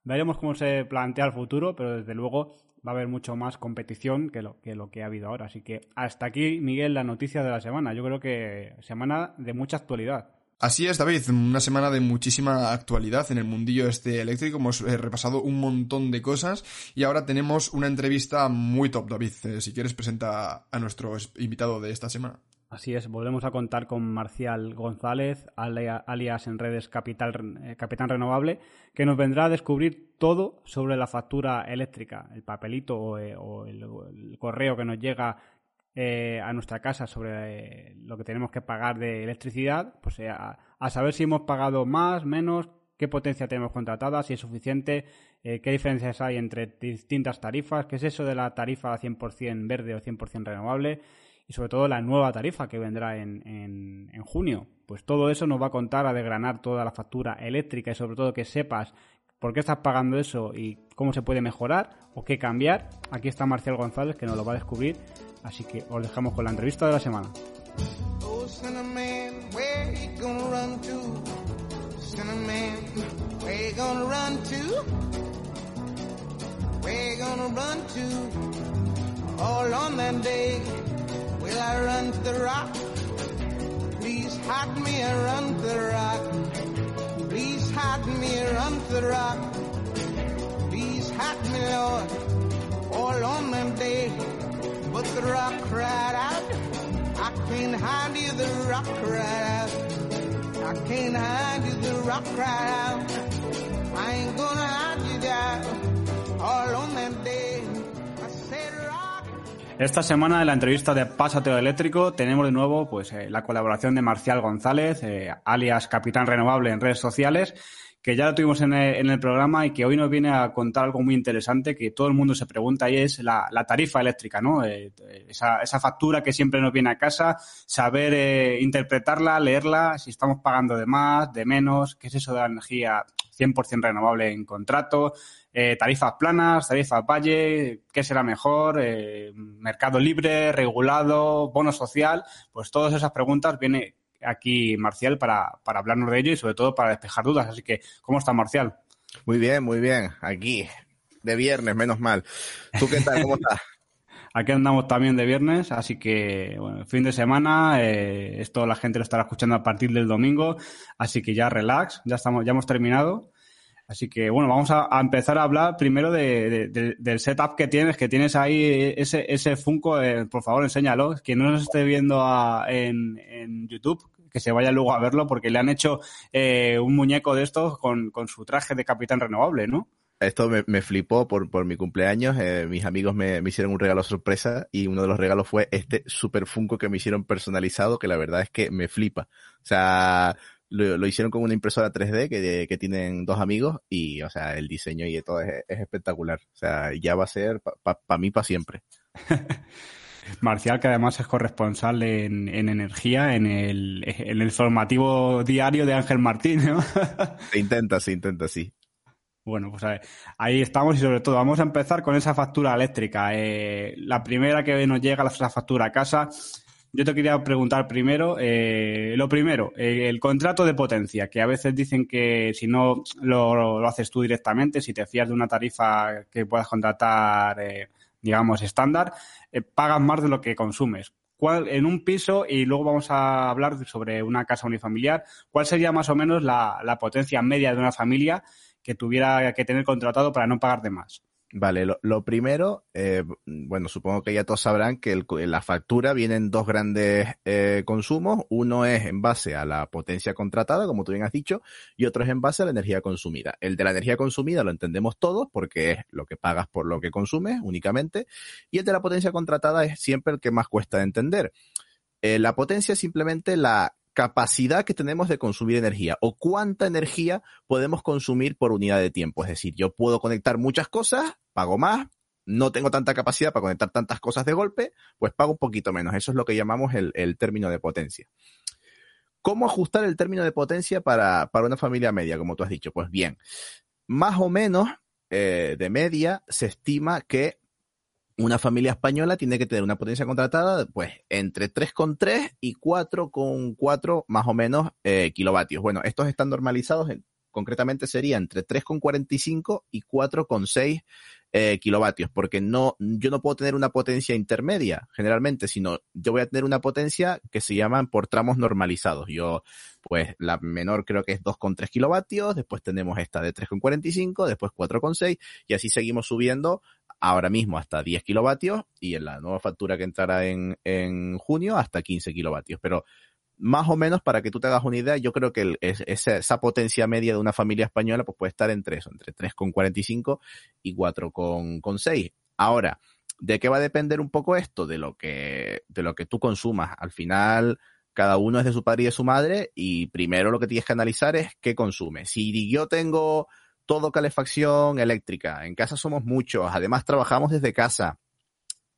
Veremos cómo se plantea el futuro, pero desde luego va a haber mucho más competición que lo, que ha habido ahora. Así que hasta aquí, Miguel, la noticia de la semana. Yo creo que semana de mucha actualidad. Así es, David, una semana de muchísima actualidad en el mundillo este eléctrico. Hemos eh, repasado un montón de cosas y ahora tenemos una entrevista muy top, David. Eh, si quieres, presenta a nuestro invitado de esta semana. Así es, volvemos a contar con Marcial González, alias en redes Capital, eh, Capitán Renovable, que nos vendrá a descubrir todo sobre la factura eléctrica, el papelito o, eh, el, correo que nos llega eh, a nuestra casa sobre lo que tenemos que pagar de electricidad, pues a, saber si hemos pagado más, menos, qué potencia tenemos contratada, si es suficiente, qué diferencias hay entre distintas tarifas, qué es eso de la tarifa 100% verde o 100% renovable y sobre todo la nueva tarifa que vendrá en, en, junio. Pues todo eso nos va a contar a desgranar toda la factura eléctrica y sobre todo que sepas por qué estás pagando eso y cómo se puede mejorar o qué cambiar. Aquí está Marcial González que nos lo va a descubrir, así que os dejamos con la entrevista de la semana. Will I run to the rock? Please hide me and run to the rock. Please hide me and run to the rock. Please hide me, Lord, all on them day. But the rock cried out, I can't hide you, the rock cried out. I can't hide you, the rock cried out. I ain't gonna hide you down all on them day. Esta semana en la entrevista de Pásateo Eléctrico tenemos de nuevo pues eh, la colaboración de Marcial González, eh, alias Capitán Renovable en redes sociales, que ya lo tuvimos en el, programa y que hoy nos viene a contar algo muy interesante que todo el mundo se pregunta y es la, tarifa eléctrica, ¿no? Eh, esa, esa, factura que siempre nos viene a casa, saber interpretarla, leerla, si estamos pagando de más, de menos, qué es eso de la energía 100% renovable en contrato, eh, tarifas planas, tarifas valle, qué será mejor, eh, mercado libre, regulado, bono social, pues todas esas preguntas viene aquí Marcial para, para hablarnos de ello y sobre todo para despejar dudas. Así que, ¿cómo está Marcial? Muy bien, muy bien. Aquí, de viernes, menos mal. ¿Tú qué tal? ¿Cómo estás? Aquí andamos también de viernes, así que, bueno, fin de semana, eh, esto la gente lo estará escuchando a partir del domingo, así que ya relax, ya estamos, ya hemos terminado. Así que, bueno, vamos a, empezar a hablar primero de, del setup que tienes, que tienes ahí ese, ese Funko, por favor, enséñalo. Quien no nos esté viendo en, en YouTube, que se vaya luego a verlo, porque le han hecho eh, un muñeco de estos con, con su traje de capitán renovable, ¿no? esto me, flipó por, por mi cumpleaños. Eh, mis amigos me, hicieron un regalo sorpresa y uno de los regalos fue este super Funko que me hicieron personalizado, que la verdad es que me flipa. O sea, lo, hicieron con una impresora 3D que, que, tienen dos amigos y, o sea, el diseño y todo es, espectacular. O sea, ya va a ser para mí para siempre. Marcial, que además es corresponsal en, en energía en el, en el formativo diario de Ángel Martín, ¿no? se intenta, se intenta, sí. Bueno, pues ahí estamos y sobre todo vamos a empezar con esa factura eléctrica. Eh, la primera que nos llega, esa factura a casa. Yo te quería preguntar primero, eh, lo primero, eh, el contrato de potencia, que a veces dicen que si no lo, haces tú directamente, si te fías de una tarifa que puedas contratar, digamos, estándar, pagas más de lo que consumes. ¿Cuál, en un piso, y luego vamos a hablar sobre una casa unifamiliar, ¿cuál sería más o menos la, la potencia media de una familia que tuviera que tener contratado para no pagar de más. Vale, lo, primero, eh, bueno, supongo que ya todos sabrán que el, la factura viene en dos grandes eh, consumos. Uno es en base a la potencia contratada, como tú bien has dicho, y otro es en base a la energía consumida. El de la energía consumida lo entendemos todos porque es lo que pagas por lo que consumes únicamente, y el de la potencia contratada es siempre el que más cuesta de entender. Eh, la potencia es simplemente la capacidad que tenemos de consumir energía o cuánta energía podemos consumir por unidad de tiempo. Es decir, yo puedo conectar muchas cosas, pago más, no tengo tanta capacidad para conectar tantas cosas de golpe, pues pago un poquito menos. Eso es lo que llamamos el, término de potencia. ¿Cómo ajustar el término de potencia para, una familia media, como tú has dicho? Pues bien, más o menos eh, de media se estima que una familia española tiene que tener una potencia contratada, pues, entre 3,3 y 4,4 más o menos eh, kilovatios. Bueno, estos están normalizados, en, concretamente sería entre 3,45 y 4,6 eh, kilovatios, porque no, yo no puedo tener una potencia intermedia generalmente, sino yo voy a tener una potencia que se llaman por tramos normalizados. Yo, pues, la menor creo que es 2,3 kilovatios, después tenemos esta de 3,45, después 4,6 y así seguimos subiendo ahora mismo hasta 10 kilovatios y en la nueva factura que entrará en, en junio hasta 15 kilovatios. Pero más o menos para que tú te hagas una idea, yo creo que esa, potencia media de una familia española pues puede estar entre eso, entre 3,45 y 4,6. Ahora, ¿de qué va a depender un poco esto? De lo que, de lo que tú consumas. Al final, cada uno es de su padre y de su madre y primero lo que tienes que analizar es qué consume. Si yo tengo todo calefacción eléctrica. En casa somos muchos. Además, trabajamos desde casa.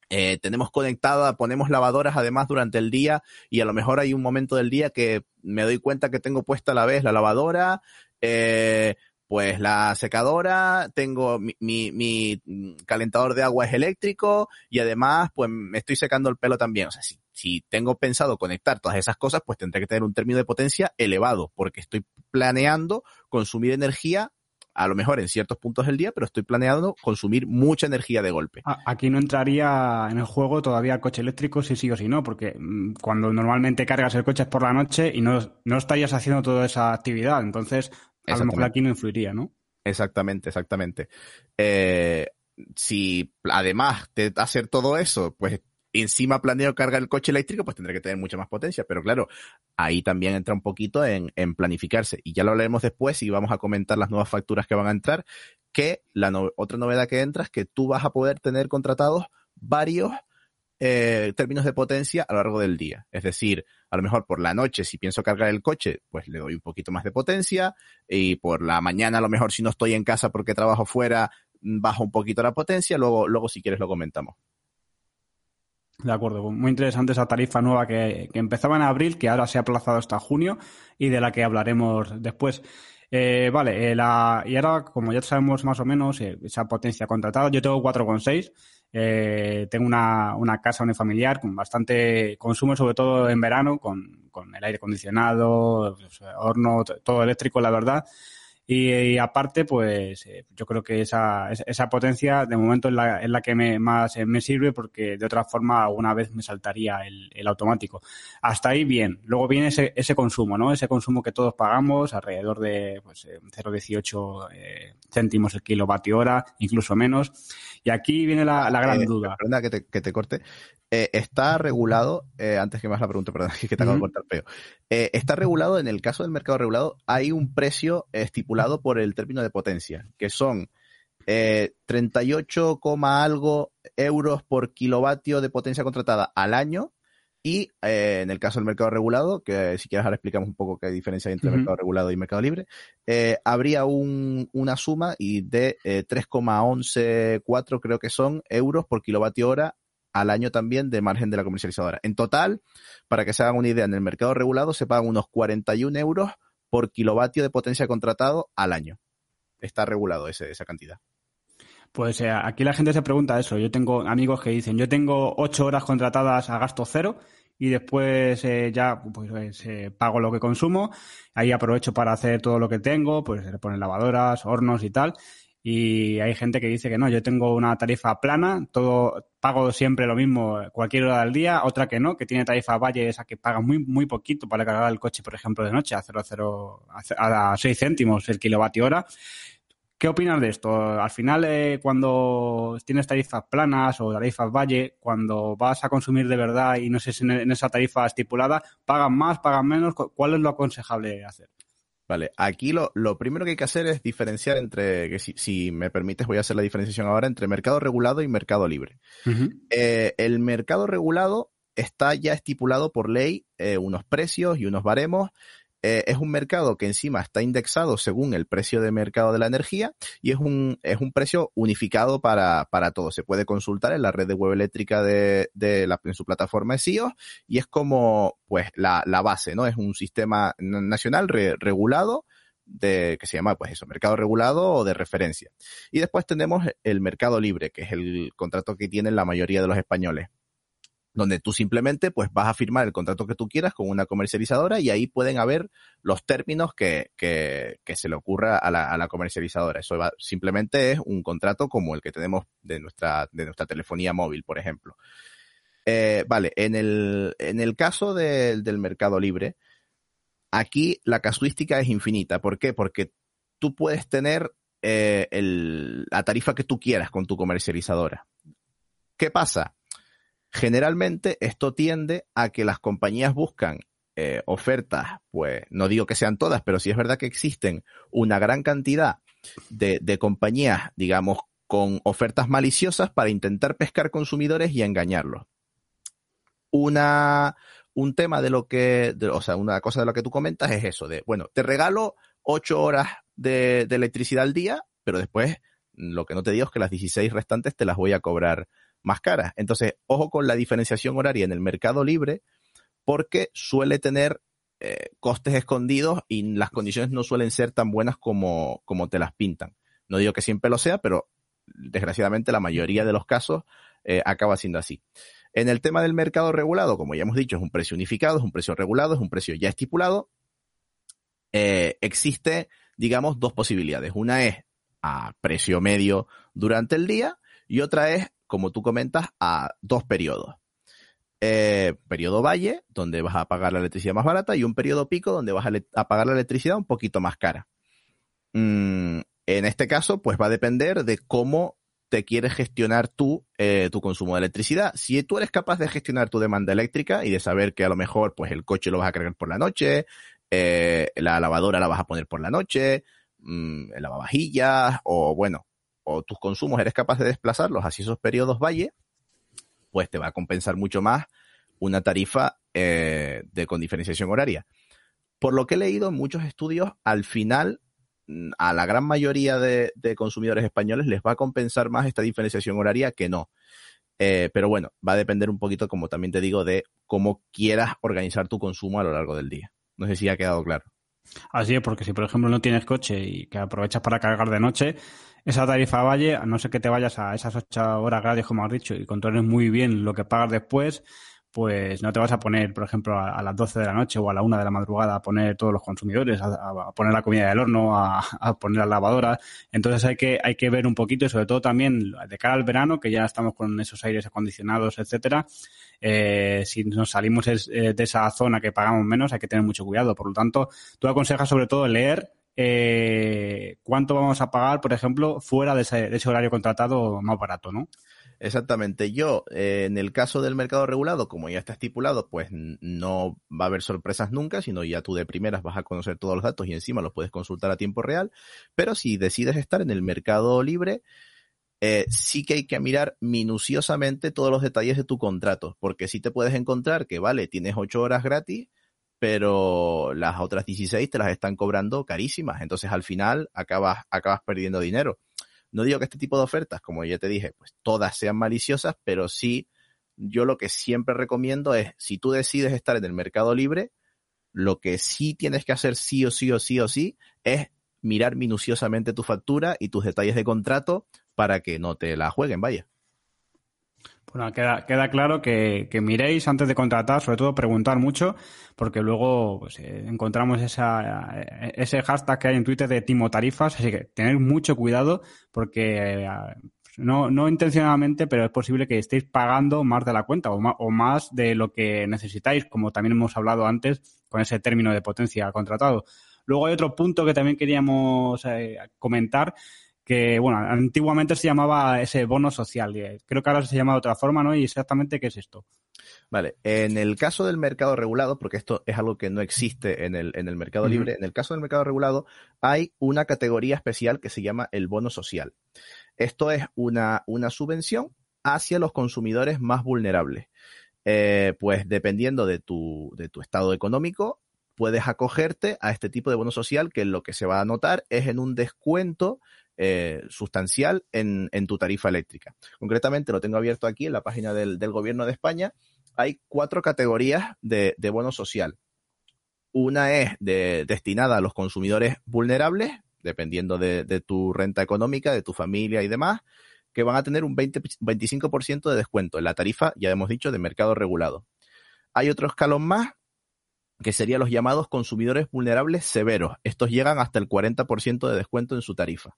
Eh, tenemos conectada, ponemos lavadoras además durante el día y a lo mejor hay un momento del día que me doy cuenta que tengo puesta a la vez la lavadora, eh, pues la secadora, tengo mi, mi, calentador de agua es eléctrico y además pues me estoy secando el pelo también. O sea, si, si tengo pensado conectar todas esas cosas, pues tendré que tener un término de potencia elevado porque estoy planeando consumir energía a lo mejor en ciertos puntos del día, pero estoy planeando consumir mucha energía de golpe. Aquí no entraría en el juego todavía el coche eléctrico si sí o si no, porque mm, cuando normalmente cargas el coche es por la noche y no, no estarías haciendo toda esa actividad, entonces a lo mejor aquí no influiría, ¿no? Exactamente, exactamente. Eh, si además de hacer todo eso, pues encima planeo cargar el coche eléctrico, pues tendré que tener mucha más potencia. Pero claro, ahí también entra un poquito en, planificarse. Y ya lo hablaremos después y vamos a comentar las nuevas facturas que van a entrar. Que la otra novedad que entra es que tú vas a poder tener contratados varios eh, términos de potencia a lo largo del día. Es decir, a lo mejor por la noche, si pienso cargar el coche, pues le doy un poquito más de potencia. Y por la mañana, a lo mejor si no estoy en casa porque trabajo fuera, bajo un poquito la potencia. Luego, luego si quieres lo comentamos. De acuerdo, muy interesante esa tarifa nueva que, empezaba en abril, que ahora se ha aplazado hasta junio y de la que hablaremos después. Eh, vale, eh, la, y ahora, como ya sabemos más o menos, eh, esa potencia contratada, yo tengo 4,6. Eh, tengo una, una casa unifamiliar con bastante consumo, sobre todo en verano, con, con el aire acondicionado, pues, horno, todo eléctrico, la verdad. Y, aparte, pues eh, yo creo que esa, esa potencia de momento es la, es la que me, más eh, me sirve porque de otra forma alguna vez me saltaría el, el automático. Hasta ahí bien. Luego viene ese, ese consumo, ¿no? Ese consumo que todos pagamos, alrededor de pues, 0,18 eh, céntimos el kilovatio hora, incluso menos. Y aquí viene la, la gran duda. Perdona que te, que te corte. Eh, está regulado, eh, antes que más la pregunta, perdón, que te acabo de cortar peo. Eh, está regulado, en el caso del mercado regulado, hay un precio estipulado por el término de potencia, que son 38, algo euros por kilovatio de potencia contratada al año. Y en el caso del mercado regulado, que si quieres ahora explicamos un poco qué diferencia hay entre mercado regulado y mercado libre, habría un, una suma y de 3,114 creo que son euros por kilovatio hora al año también de margen de la comercializadora. En total, para que se hagan una idea, en el mercado regulado se pagan unos 41 euros por kilovatio de potencia contratado al año. Está regulado ese, esa cantidad. Pues eh, aquí la gente se pregunta eso. Yo tengo amigos que dicen, yo tengo 8 horas contratadas a gasto cero y después eh, ya pues eh, pago lo que consumo. Ahí aprovecho para hacer todo lo que tengo, pues ponen lavadoras, hornos y tal. Y hay gente que dice que no, yo tengo una tarifa plana, todo pago siempre lo mismo cualquier hora del día, otra que no, que tiene tarifa valle, esa que paga muy muy poquito para cargar el coche, por ejemplo, de noche a 0,0 a 6 céntimos el kilovatio hora. ¿Qué opinas de esto? Al final, eh, cuando tienes tarifas planas o tarifas valle, cuando vas a consumir de verdad y no sé si en esa tarifa estipulada, ¿pagan más, pagan menos? ¿Cuál es lo aconsejable hacer? Vale, aquí lo, lo, primero que hay que hacer es diferenciar entre, que si, si, me permites voy a hacer la diferenciación ahora entre mercado regulado y mercado libre. Uh -huh. eh, el mercado regulado está ya estipulado por ley eh, unos precios y unos baremos eh, es un mercado que encima está indexado según el precio de mercado de la energía y es un, es un precio unificado para, para todo. Se puede consultar en la red de web eléctrica de, de en su plataforma de SIOS y es como pues la, la base, ¿no? Es un sistema nacional re, regulado de que se llama pues eso, mercado regulado o de referencia. Y después tenemos el mercado libre, que es el contrato que tienen la mayoría de los españoles donde tú simplemente pues vas a firmar el contrato que tú quieras con una comercializadora y ahí pueden haber los términos que, que, se le ocurra a la, a la comercializadora. Eso va, simplemente es un contrato como el que tenemos de nuestra, de nuestra telefonía móvil, por ejemplo. Eh, vale, en el, en el caso de, del mercado libre, aquí la casuística es infinita. ¿Por qué? Porque tú puedes tener eh, el, la tarifa que tú quieras con tu comercializadora. ¿Qué pasa? Generalmente esto tiende a que las compañías buscan eh, ofertas, pues no digo que sean todas, pero sí es verdad que existen una gran cantidad de, de compañías, digamos, con ofertas maliciosas para intentar pescar consumidores y engañarlos. Una, un tema de lo que, de, o sea, una cosa de lo que tú comentas es eso, de, bueno, te regalo ocho horas de, de electricidad al día, pero después lo que no te digo es que las 16 restantes te las voy a cobrar más caras. Entonces, ojo con la diferenciación horaria en el mercado libre, porque suele tener eh, costes escondidos y las condiciones no suelen ser tan buenas como, como te las pintan. No digo que siempre lo sea, pero desgraciadamente la mayoría de los casos eh, acaba siendo así. En el tema del mercado regulado, como ya hemos dicho, es un precio unificado, es un precio regulado, es un precio ya estipulado. Eh, existe, digamos, dos posibilidades. Una es a precio medio durante el día y otra es como tú comentas, a dos periodos. Eh, periodo valle, donde vas a pagar la electricidad más barata, y un periodo pico, donde vas a, pagar la electricidad un poquito más cara. Mm, en este caso, pues va a depender de cómo te quieres gestionar tú eh, tu consumo de electricidad. Si tú eres capaz de gestionar tu demanda eléctrica y de saber que a lo mejor pues el coche lo vas a cargar por la noche, eh, la lavadora la vas a poner por la noche, mmm, el lavavajillas o bueno, o tus consumos eres capaz de desplazarlos hacia esos periodos valle, pues te va a compensar mucho más una tarifa eh, de con diferenciación horaria. Por lo que he leído en muchos estudios, al final mm, a la gran mayoría de, consumidores españoles les va a compensar más esta diferenciación horaria que no. Eh, pero bueno, va a depender un poquito, como también te digo, de cómo quieras organizar tu consumo a lo largo del día. No sé si ha quedado claro. Así es, porque si por ejemplo no tienes coche y que aprovechas para cargar de noche, esa tarifa valle, a no ser que te vayas a esas ocho horas gratis, como has dicho, y controles muy bien lo que pagas después, pues no te vas a poner, por ejemplo, a, las 12 de la noche o a la 1 de la madrugada a poner todos los consumidores, a, poner la comida del horno, a, poner las lavadoras. Entonces hay que, hay que ver un poquito y sobre todo también de cara al verano, que ya estamos con esos aires acondicionados, etcétera. Eh, si nos salimos eh, de esa zona que pagamos menos, hay que tener mucho cuidado. Por lo tanto, tú aconsejas sobre todo leer eh, cuánto vamos a pagar, por ejemplo, fuera de ese, horario contratado más barato, ¿no? Exactamente. Yo, eh, en el caso del mercado regulado, como ya está estipulado, pues no va a haber sorpresas nunca, sino ya tú de primeras vas a conocer todos los datos y encima los puedes consultar a tiempo real. Pero si decides estar en el mercado libre, eh, sí que hay que mirar minuciosamente todos los detalles de tu contrato, porque si te puedes encontrar que, vale, tienes ocho horas gratis, pero las otras 16 te las están cobrando carísimas. Entonces al final acabas, acabas perdiendo dinero. No digo que este tipo de ofertas, como ya te dije, pues todas sean maliciosas, pero sí, yo lo que siempre recomiendo es, si tú decides estar en el mercado libre, lo que sí tienes que hacer sí o sí o sí o sí es mirar minuciosamente tu factura y tus detalles de contrato para que no te la jueguen, vaya. Bueno, queda, queda claro que, que, miréis antes de contratar, sobre todo preguntar mucho, porque luego pues, eh, encontramos esa, eh, ese hashtag que hay en Twitter de Timo Tarifas, así que tener mucho cuidado porque eh, no, no intencionadamente, pero es posible que estéis pagando más de la cuenta o más, o más de lo que necesitáis, como también hemos hablado antes con ese término de potencia contratado. Luego hay otro punto que también queríamos comentar, que, bueno, antiguamente se llamaba ese bono social. Creo que ahora se llama de otra forma, ¿no? Y exactamente qué es esto. Vale, en el caso del mercado regulado, porque esto es algo que no existe en el, en el mercado libre, en el caso del mercado regulado hay una categoría especial que se llama el bono social. Esto es una, una subvención hacia los consumidores más vulnerables. Eh, pues dependiendo de tu, de tu estado económico, puedes acogerte a este tipo de bono social que lo que se va a notar es en un descuento eh, sustancial en, tu tarifa eléctrica. Concretamente, lo tengo abierto aquí en la página del, Gobierno de España. Hay cuatro categorías de, bono social. Una es destinada a los consumidores vulnerables, dependiendo de, tu renta económica, de tu familia y demás, que van a tener un 20, 25% de descuento en la tarifa, ya hemos dicho, de mercado regulado. Hay otro escalón más, que serían los llamados consumidores vulnerables severos. Estos llegan hasta el 40% de descuento en su tarifa.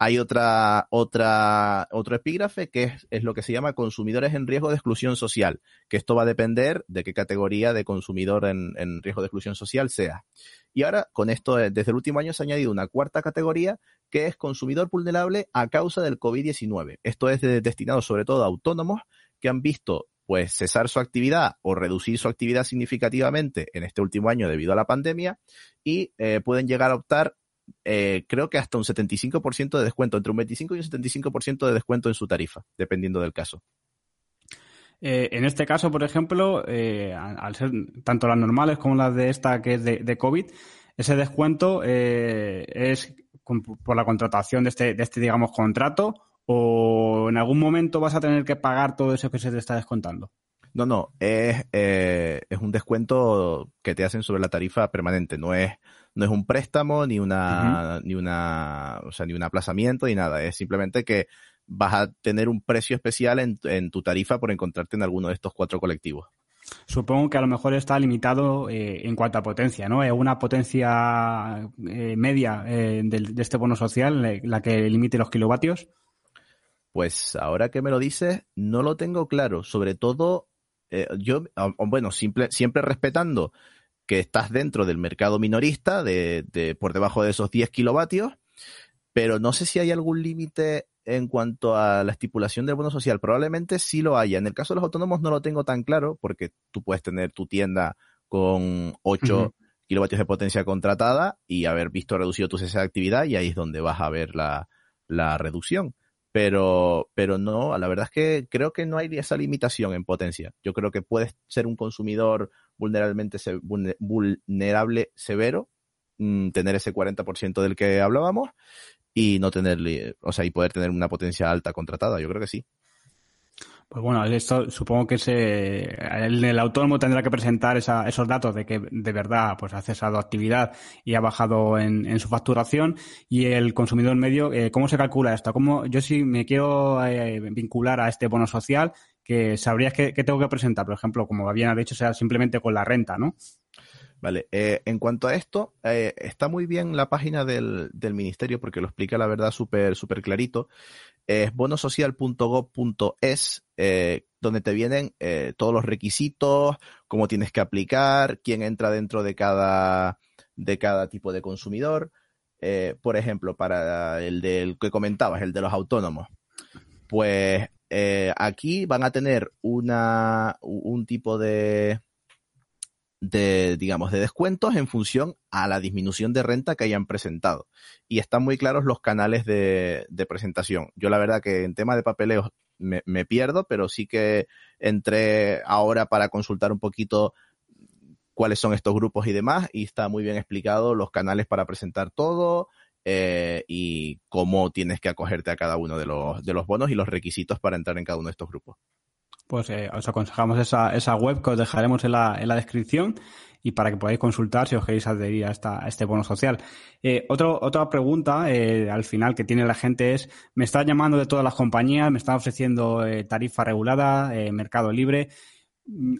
Hay otra, otra, otro epígrafe que es, lo que se llama consumidores en riesgo de exclusión social, que esto va a depender de qué categoría de consumidor en, riesgo de exclusión social sea. Y ahora, con esto, eh, desde el último año se ha añadido una cuarta categoría que es consumidor vulnerable a causa del COVID-19. Esto es destinado sobre todo a autónomos que han visto pues cesar su actividad o reducir su actividad significativamente en este último año debido a la pandemia y eh, pueden llegar a optar eh, creo que hasta un 75% de descuento, entre un 25 y un 75% de descuento en su tarifa, dependiendo del caso. Eh, en este caso, por ejemplo, al ser tanto las normales como las de esta que es de, COVID, ese descuento es por la contratación de este, de este, digamos, contrato ¿O en algún momento vas a tener que pagar todo eso que se te está descontando? No, no, es, eh, es un descuento que te hacen sobre la tarifa permanente, no es, no es un préstamo, ni una, ni una, o sea, ni un aplazamiento, ni nada, es simplemente que vas a tener un precio especial en, en tu tarifa por encontrarte en alguno de estos cuatro colectivos. Supongo que a lo mejor está limitado eh, en cuanto a potencia, ¿no? Es una potencia eh, media de, de, este bono social, la que limite los kilovatios. Pues ahora que me lo dices, no lo tengo claro. Sobre todo, eh, yo, bueno, siempre respetando que estás dentro del mercado minorista, de, de, por debajo de esos 10 kilovatios, pero no sé si hay algún límite en cuanto a la estipulación del bono social. Probablemente sí lo haya. En el caso de los autónomos no lo tengo tan claro, porque tú puedes tener tu tienda con 8 kilovatios de potencia contratada y haber visto reducido tu cese de actividad y ahí es donde vas a ver la, la reducción pero, pero no, la verdad es que creo que no hay esa limitación en potencia. Yo creo que puedes ser un consumidor vulnerablemente vulnerable severo, mm, tener ese 40% del que hablábamos y no tener, o sea, y poder tener una potencia alta contratada. Yo creo que sí. Pues bueno, esto supongo que se, el, autónomo tendrá que presentar esa, esos datos de que de verdad pues ha cesado actividad y ha bajado en, su facturación y el consumidor medio, eh, ¿cómo se calcula esto? ¿Cómo, yo si me quiero eh, vincular a este bono social, que sabrías que, tengo que presentar, por ejemplo, como habían dicho, sea simplemente con la renta, ¿no? Vale, eh, en cuanto a esto, eh, está muy bien la página del, del ministerio porque lo explica la verdad súper súper clarito. Es bonosocial.gov.es, eh, donde te vienen todos los requisitos, cómo tienes que aplicar, quién entra dentro de cada, de cada tipo de consumidor. Por ejemplo, para el del que comentabas, el de los autónomos, pues aquí van a tener una, un tipo de, de, digamos, de descuentos en función a la disminución de renta que hayan presentado. Y están muy claros los canales de, presentación. Yo la verdad que en tema de papeleos me, pierdo, pero sí que entré ahora para consultar un poquito cuáles son estos grupos y demás, y está muy bien explicado los canales para presentar todo, eh, y cómo tienes que acogerte a cada uno de los bonos y los requisitos para entrar en cada uno de estos grupos pues eh, os aconsejamos esa, esa web que os dejaremos en la, en la descripción y para que podáis consultar si os queréis adherir a, esta, a este bono social. Eh, otra pregunta eh, al final que tiene la gente es, me están llamando de todas las compañías, me están ofreciendo eh, tarifa regulada, mercado libre.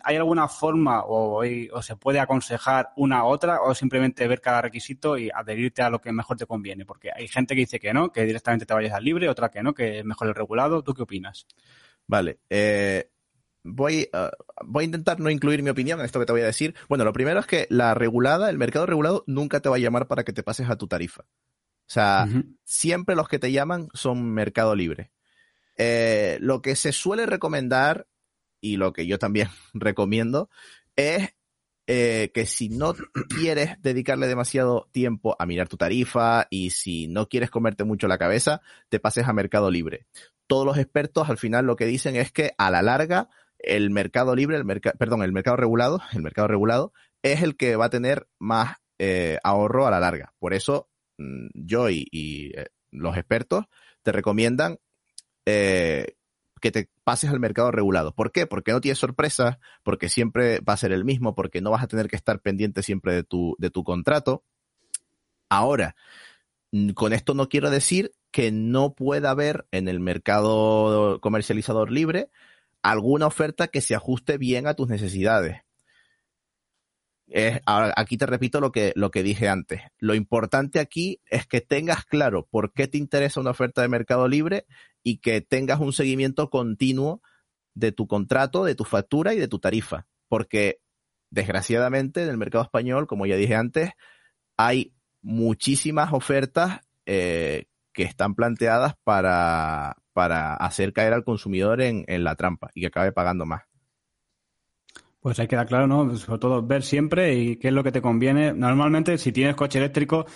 ¿Hay alguna forma o, se puede aconsejar una u otra o simplemente ver cada requisito y adherirte a lo que mejor te conviene? Porque hay gente que dice que no, que directamente te vayas al libre, otra que no, que es mejor el regulado. ¿Tú qué opinas? Vale. Voy, uh, voy a intentar no incluir mi opinión en esto que te voy a decir. Bueno, lo primero es que la regulada, el mercado regulado, nunca te va a llamar para que te pases a tu tarifa. O sea, uh -huh. siempre los que te llaman son mercado libre. Eh, lo que se suele recomendar, y lo que yo también recomiendo, es eh, que si no quieres dedicarle demasiado tiempo a mirar tu tarifa y si no quieres comerte mucho la cabeza, te pases a mercado libre. Todos los expertos al final lo que dicen es que a la larga el mercado libre, el mercado, perdón, el mercado regulado, el mercado regulado es el que va a tener más eh, ahorro a la larga. Por eso mmm, yo y, eh, los expertos te recomiendan eh, que te pases al mercado regulado. ¿Por qué? Porque no tienes sorpresas, porque siempre va a ser el mismo, porque no vas a tener que estar pendiente siempre de tu, de tu contrato. Ahora, con esto no quiero decir que no pueda haber en el mercado comercializador libre alguna oferta que se ajuste bien a tus necesidades. Es, ahora, aquí te repito lo que, lo que dije antes. Lo importante aquí es que tengas claro por qué te interesa una oferta de mercado libre y que tengas un seguimiento continuo de tu contrato, de tu factura y de tu tarifa. Porque, desgraciadamente, en el mercado español, como ya dije antes, hay muchísimas ofertas eh, que están planteadas para, para hacer caer al consumidor en, la trampa y que acabe pagando más. Pues hay que queda claro, ¿no? Sobre todo ver siempre y qué es lo que te conviene. Normalmente, si tienes coche eléctrico,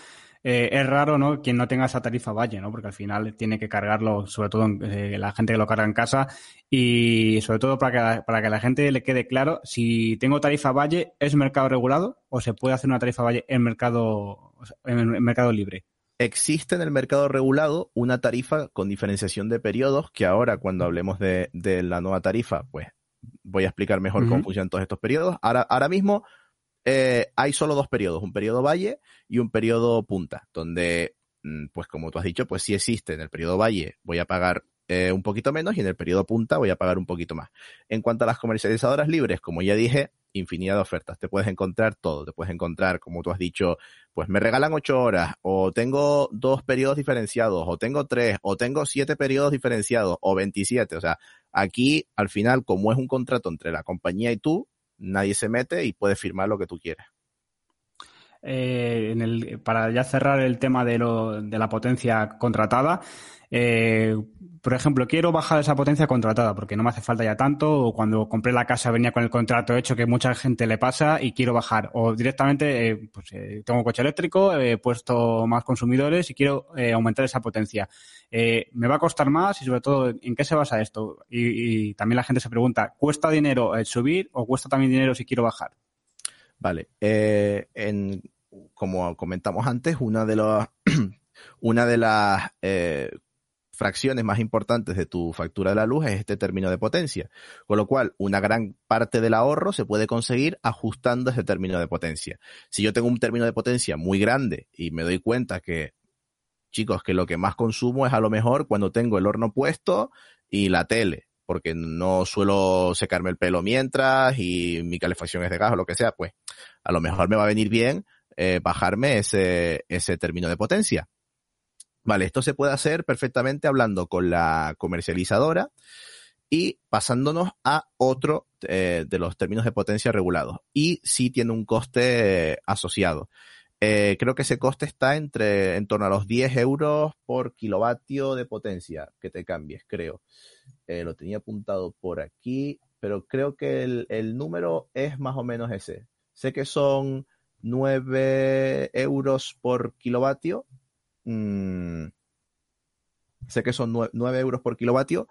eh, es raro, ¿no? Quien no tenga esa tarifa valle, ¿no? Porque al final tiene que cargarlo, sobre todo eh, la gente que lo carga en casa y sobre todo para que, la, para que la gente le quede claro si tengo tarifa valle, ¿es mercado regulado o se puede hacer una tarifa valle en mercado, en mercado libre? Existe en el mercado regulado una tarifa con diferenciación de periodos que ahora cuando hablemos de, de la nueva tarifa, pues voy a explicar mejor uh -huh. cómo funcionan todos estos periodos. Ahora, ahora mismo eh, hay solo dos periodos, un periodo valle y un periodo punta, donde, mm, pues como tú has dicho, pues sí existe en el periodo valle voy a pagar eh, un poquito menos y en el periodo punta voy a pagar un poquito más. En cuanto a las comercializadoras libres, como ya dije, infinidad de ofertas. Te puedes encontrar todo. Te puedes encontrar, como tú has dicho, pues me regalan ocho horas, o tengo dos periodos diferenciados, o tengo tres, o tengo siete periodos diferenciados, o 27. O sea, aquí, al final, como es un contrato entre la compañía y tú, nadie se mete y puedes firmar lo que tú quieras. Eh, en el, para ya cerrar el tema de, lo, de la potencia contratada, eh, por ejemplo, quiero bajar esa potencia contratada porque no me hace falta ya tanto, o cuando compré la casa venía con el contrato hecho que mucha gente le pasa y quiero bajar, o directamente eh, pues, eh, tengo coche eléctrico, he puesto más consumidores y quiero eh, aumentar esa potencia. Eh, ¿Me va a costar más y sobre todo en qué se basa esto? Y, y también la gente se pregunta, ¿cuesta dinero el subir o cuesta también dinero si quiero bajar? Vale, eh, en, como comentamos antes, una de los, una de las eh, fracciones más importantes de tu factura de la luz es este término de potencia. Con lo cual, una gran parte del ahorro se puede conseguir ajustando ese término de potencia. Si yo tengo un término de potencia muy grande y me doy cuenta que, chicos, que lo que más consumo es a lo mejor cuando tengo el horno puesto y la tele, porque no suelo secarme el pelo mientras y mi calefacción es de gas o lo que sea, pues a lo mejor me va a venir bien eh, bajarme ese, ese término de potencia. Vale, esto se puede hacer perfectamente hablando con la comercializadora y pasándonos a otro eh, de los términos de potencia regulados. Y sí tiene un coste asociado. Eh, creo que ese coste está entre en torno a los 10 euros por kilovatio de potencia que te cambies, creo. Eh, lo tenía apuntado por aquí, pero creo que el, número es más o menos ese. Sé que son 9 euros por kilovatio Mm, sé que son 9, euros por kilovatio,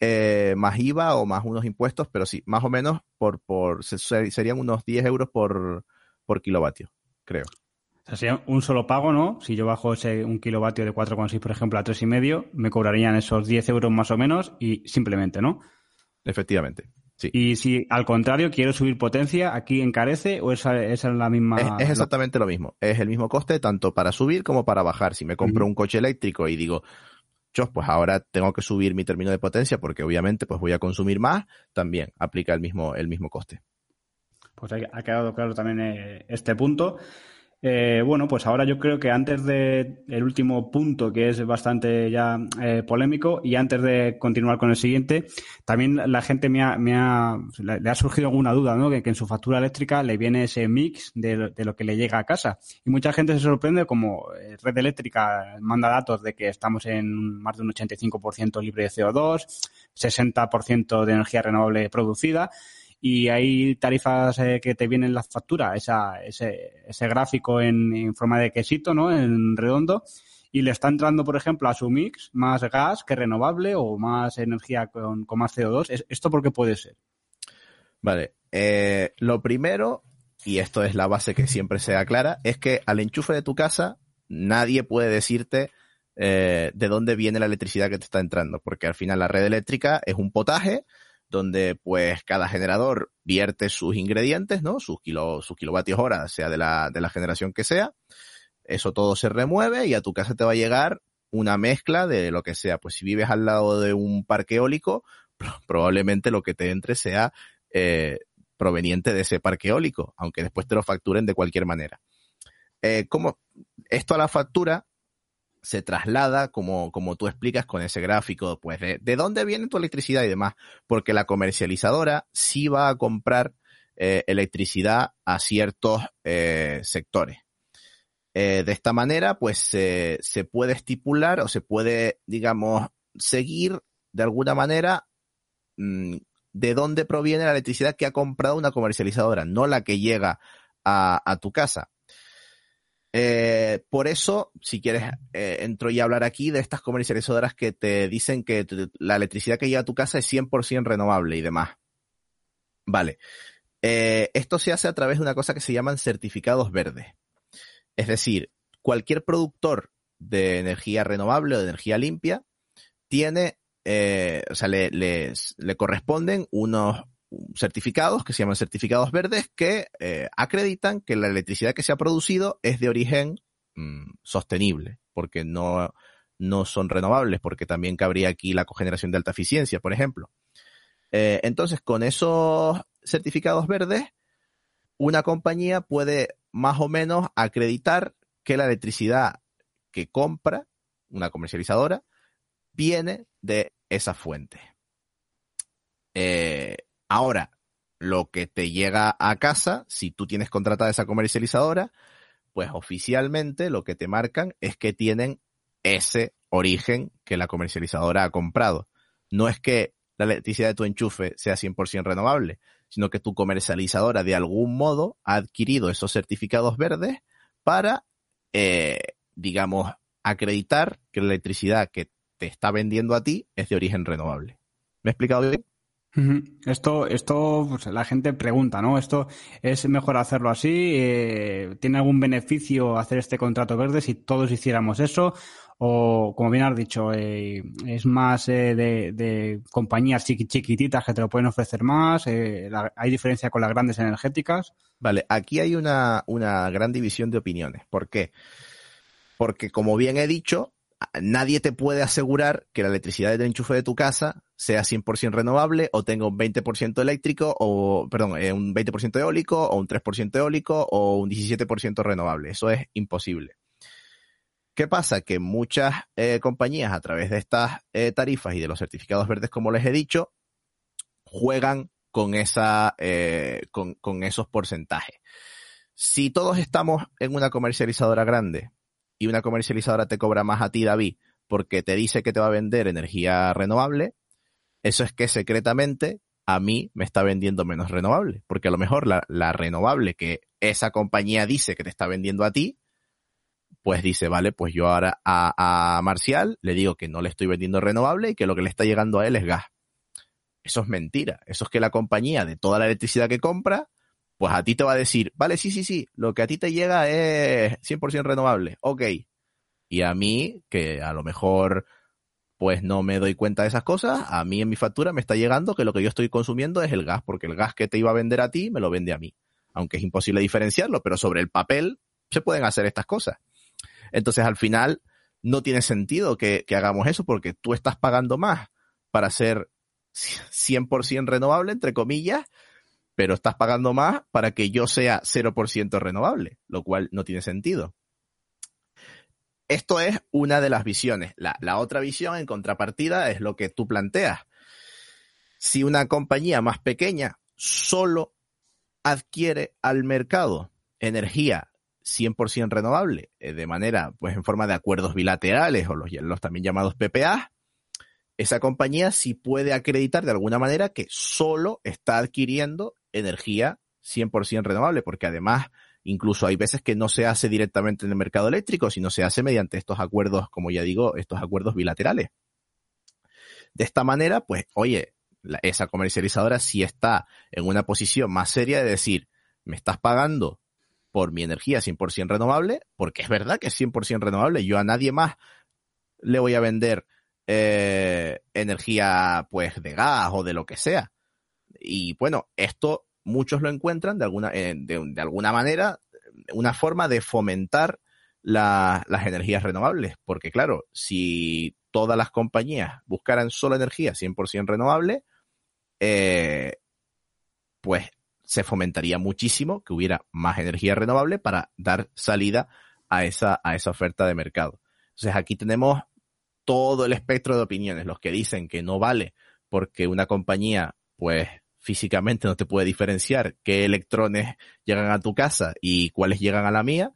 eh, más IVA o más unos impuestos, pero sí, más o menos por, por serían unos 10 euros por, por kilovatio, creo. O sea, sería un solo pago, ¿no? Si yo bajo ese un kilovatio de 4,6, por ejemplo, a 3,5, me cobrarían esos 10 euros más o menos y simplemente, ¿no? Efectivamente. Y si al contrario quiero subir potencia, ¿aquí encarece o esa, es la misma? Es, exactamente lo mismo. Es el mismo coste tanto para subir como para bajar. Si me compro un coche eléctrico y digo, chos, pues ahora tengo que subir mi término de potencia porque obviamente pues voy a consumir más, también aplica el mismo, el mismo coste. Pues ha quedado claro también eh, este punto. Eh, bueno, pues ahora yo creo que antes de el último punto, que es bastante ya eh, polémico, y antes de continuar con el siguiente, también la gente me ha, me ha le ha surgido alguna duda, ¿no? Que, en su factura eléctrica le viene ese mix de, de, lo que le llega a casa. Y mucha gente se sorprende como eh, Red Eléctrica manda datos de que estamos en más de un 85% libre de CO2, 60% de energía renovable producida y hay tarifas eh, que te vienen en la factura, esa, ese, gráfico en, forma de quesito, ¿no? En redondo, y le está entrando, por ejemplo, a su mix más gas que renovable o más energía con, con más CO2. ¿Esto por qué puede ser? Vale, eh, lo primero, y esto es la base que siempre se aclara, es que al enchufe de tu casa nadie puede decirte eh, de dónde viene la electricidad que te está entrando, porque al final la red eléctrica es un potaje donde pues cada generador vierte sus ingredientes, ¿no? Sus, kilo, sus kilovatios hora, sea de la, de la generación que sea. Eso todo se remueve y a tu casa te va a llegar una mezcla de lo que sea. Pues si vives al lado de un parque eólico, probablemente lo que te entre sea eh, proveniente de ese parque eólico, aunque después te lo facturen de cualquier manera. Eh, como esto a la factura se traslada, como, como tú explicas con ese gráfico, pues de, de dónde viene tu electricidad y demás, porque la comercializadora sí va a comprar eh, electricidad a ciertos eh, sectores. Eh, de esta manera, pues se puede estipular o se puede, digamos, seguir de alguna manera mm, de dónde proviene la electricidad que ha comprado una comercializadora, no la que llega a, a tu casa. Eh, por eso, si quieres, eh, entro y hablar aquí de estas comercializadoras que te dicen que la electricidad que llega a tu casa es 100% renovable y demás. Vale. Eh, esto se hace a través de una cosa que se llaman certificados verdes. Es decir, cualquier productor de energía renovable o de energía limpia tiene, eh, o sea, le, le corresponden unos, certificados que se llaman certificados verdes que eh, acreditan que la electricidad que se ha producido es de origen mm, sostenible, porque no, no son renovables, porque también cabría aquí la cogeneración de alta eficiencia, por ejemplo. Eh, entonces, con esos certificados verdes, una compañía puede más o menos acreditar que la electricidad que compra, una comercializadora, viene de esa fuente. Eh, Ahora, lo que te llega a casa, si tú tienes contratada esa comercializadora, pues oficialmente lo que te marcan es que tienen ese origen que la comercializadora ha comprado. No es que la electricidad de tu enchufe sea 100% renovable, sino que tu comercializadora de algún modo ha adquirido esos certificados verdes para, eh, digamos, acreditar que la electricidad que te está vendiendo a ti es de origen renovable. ¿Me he explicado bien? Esto, esto, pues la gente pregunta, ¿no? Esto es mejor hacerlo así. Eh, ¿Tiene algún beneficio hacer este contrato verde si todos hiciéramos eso? O, como bien has dicho, eh, es más eh, de, compañías chiquititas que te lo pueden ofrecer más. ¿Hay diferencia con las grandes energéticas? Vale, aquí hay una, una gran división de opiniones. ¿Por qué? Porque, como bien he dicho, nadie te puede asegurar que la electricidad del enchufe de tu casa sea 100% renovable o tenga un 20% eléctrico o, perdón, eh, un 20% eólico o un 3% eólico o un 17% renovable. Eso es imposible. ¿Qué pasa? Que muchas eh, compañías a través de estas eh, tarifas y de los certificados verdes, como les he dicho, juegan con, esa, con, con esos porcentajes. Si todos estamos en una comercializadora grande y una comercializadora te cobra más a ti, David, porque te dice que te va a vender energía renovable, eso es que secretamente a mí me está vendiendo menos renovable, porque a lo mejor la, renovable que esa compañía dice que te está vendiendo a ti, pues dice, vale, pues yo ahora a, a, Marcial le digo que no le estoy vendiendo renovable y que lo que le está llegando a él es gas. Eso es mentira. Eso es que la compañía de toda la electricidad que compra, pues a ti te va a decir, vale, sí, sí, sí, lo que a ti te llega es 100% renovable. Ok. Y a mí, que a lo mejor pues no me doy cuenta de esas cosas. A mí en mi factura me está llegando que lo que yo estoy consumiendo es el gas, porque el gas que te iba a vender a ti me lo vende a mí. Aunque es imposible diferenciarlo, pero sobre el papel se pueden hacer estas cosas. Entonces al final no tiene sentido que, hagamos eso porque tú estás pagando más para ser 100% renovable, entre comillas, pero estás pagando más para que yo sea 0% renovable, lo cual no tiene sentido. Esto es una de las visiones. La, otra visión, en contrapartida, es lo que tú planteas. Si una compañía más pequeña solo adquiere al mercado energía 100% renovable, eh, de manera, pues en forma de acuerdos bilaterales o los, los también llamados PPA, esa compañía sí puede acreditar de alguna manera que solo está adquiriendo energía 100% renovable, porque además Incluso hay veces que no se hace directamente en el mercado eléctrico, sino se hace mediante estos acuerdos, como ya digo, estos acuerdos bilaterales. De esta manera, pues, oye, esa comercializadora sí está en una posición más seria de decir, me estás pagando por mi energía 100% renovable, porque es verdad que es 100% renovable, yo a nadie más le voy a vender eh, energía pues de gas o de lo que sea. Y bueno, esto muchos lo encuentran de alguna, eh, de, alguna manera una forma de fomentar las energías renovables. Porque claro, si todas las compañías buscaran solo energía 100% renovable, eh, pues se fomentaría muchísimo que hubiera más energía renovable para dar salida a esa, a esa oferta de mercado. Entonces aquí tenemos todo el espectro de opiniones, los que dicen que no vale porque una compañía pues físicamente no te puede diferenciar qué electrones llegan a tu casa y cuáles llegan a la mía.